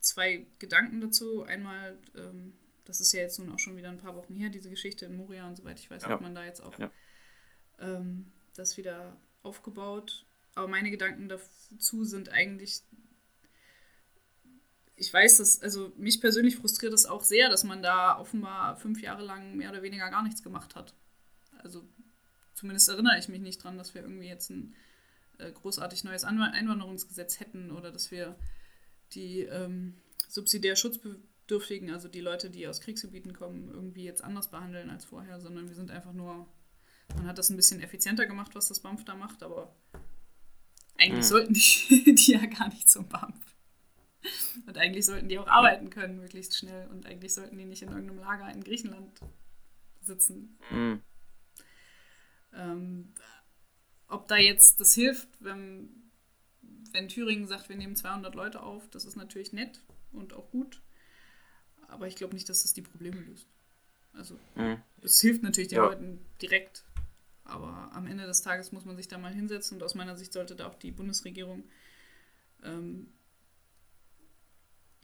Speaker 4: zwei Gedanken dazu. Einmal, ähm, das ist ja jetzt nun auch schon wieder ein paar Wochen her, diese Geschichte in Moria und soweit ich weiß, ja. hat man da jetzt auch ja. ähm, das wieder aufgebaut. Aber meine Gedanken dazu sind eigentlich, ich weiß, dass, also mich persönlich frustriert es auch sehr, dass man da offenbar fünf Jahre lang mehr oder weniger gar nichts gemacht hat. Also zumindest erinnere ich mich nicht dran, dass wir irgendwie jetzt ein äh, großartig neues Einwanderungsgesetz hätten oder dass wir die ähm, subsidiär Schutzbedürftigen, also die Leute, die aus Kriegsgebieten kommen, irgendwie jetzt anders behandeln als vorher, sondern wir sind einfach nur, man hat das ein bisschen effizienter gemacht, was das BAMF da macht, aber eigentlich mhm. sollten die, [laughs] die ja gar nicht zum BAMF. Und eigentlich sollten die auch arbeiten können, möglichst schnell. Und eigentlich sollten die nicht in irgendeinem Lager in Griechenland sitzen. Mhm. Ähm, ob da jetzt das hilft, wenn wenn Thüringen sagt, wir nehmen 200 Leute auf, das ist natürlich nett und auch gut. Aber ich glaube nicht, dass das die Probleme löst. Also, mhm. es hilft natürlich den ja. Leuten direkt. Aber am Ende des Tages muss man sich da mal hinsetzen und aus meiner Sicht sollte da auch die Bundesregierung ähm,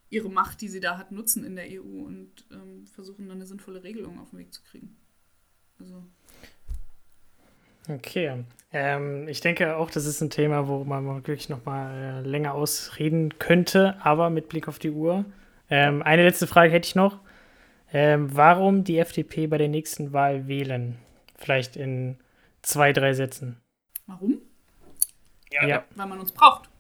Speaker 4: ihre Macht, die sie da hat, nutzen in der EU und ähm, versuchen dann eine sinnvolle Regelung auf den Weg zu kriegen. Also.
Speaker 2: Okay. Ähm, ich denke auch, das ist ein Thema, wo man wirklich noch mal äh, länger ausreden könnte, aber mit Blick auf die Uhr. Ähm, eine letzte Frage hätte ich noch. Ähm, warum die FDP bei der nächsten Wahl wählen? Vielleicht in zwei, drei Sätzen.
Speaker 4: Warum? Ja. ja. Weil man uns braucht.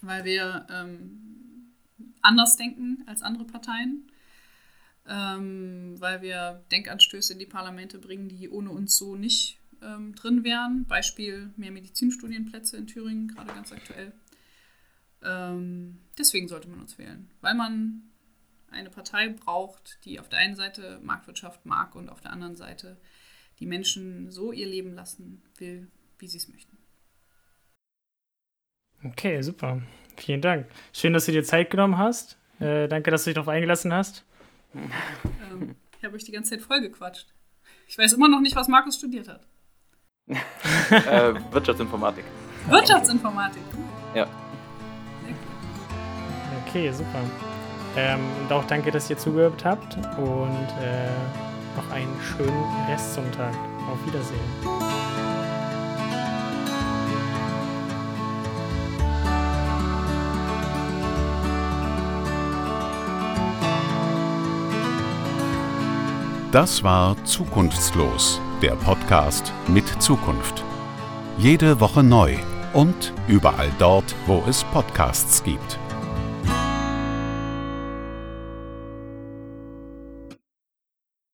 Speaker 4: Weil wir ähm, anders denken als andere Parteien. Ähm, weil wir Denkanstöße in die Parlamente bringen, die ohne uns so nicht ähm, drin wären. Beispiel mehr Medizinstudienplätze in Thüringen, gerade ganz aktuell. Ähm, deswegen sollte man uns wählen, weil man eine Partei braucht, die auf der einen Seite Marktwirtschaft mag und auf der anderen Seite die Menschen so ihr Leben lassen will, wie sie es möchten.
Speaker 2: Okay, super. Vielen Dank. Schön, dass du dir Zeit genommen hast. Äh, danke, dass du dich darauf eingelassen hast.
Speaker 4: Ähm, ich habe euch die ganze Zeit vollgequatscht. Ich weiß immer noch nicht, was Markus studiert hat.
Speaker 3: Äh, Wirtschaftsinformatik.
Speaker 4: Wirtschaftsinformatik.
Speaker 3: Ja.
Speaker 2: Okay, super. Ähm, und auch danke, dass ihr zugehört habt und äh, noch einen schönen Restsonntag. Auf Wiedersehen.
Speaker 1: Das war Zukunftslos der Podcast mit Zukunft. Jede Woche neu und überall dort, wo es Podcasts gibt.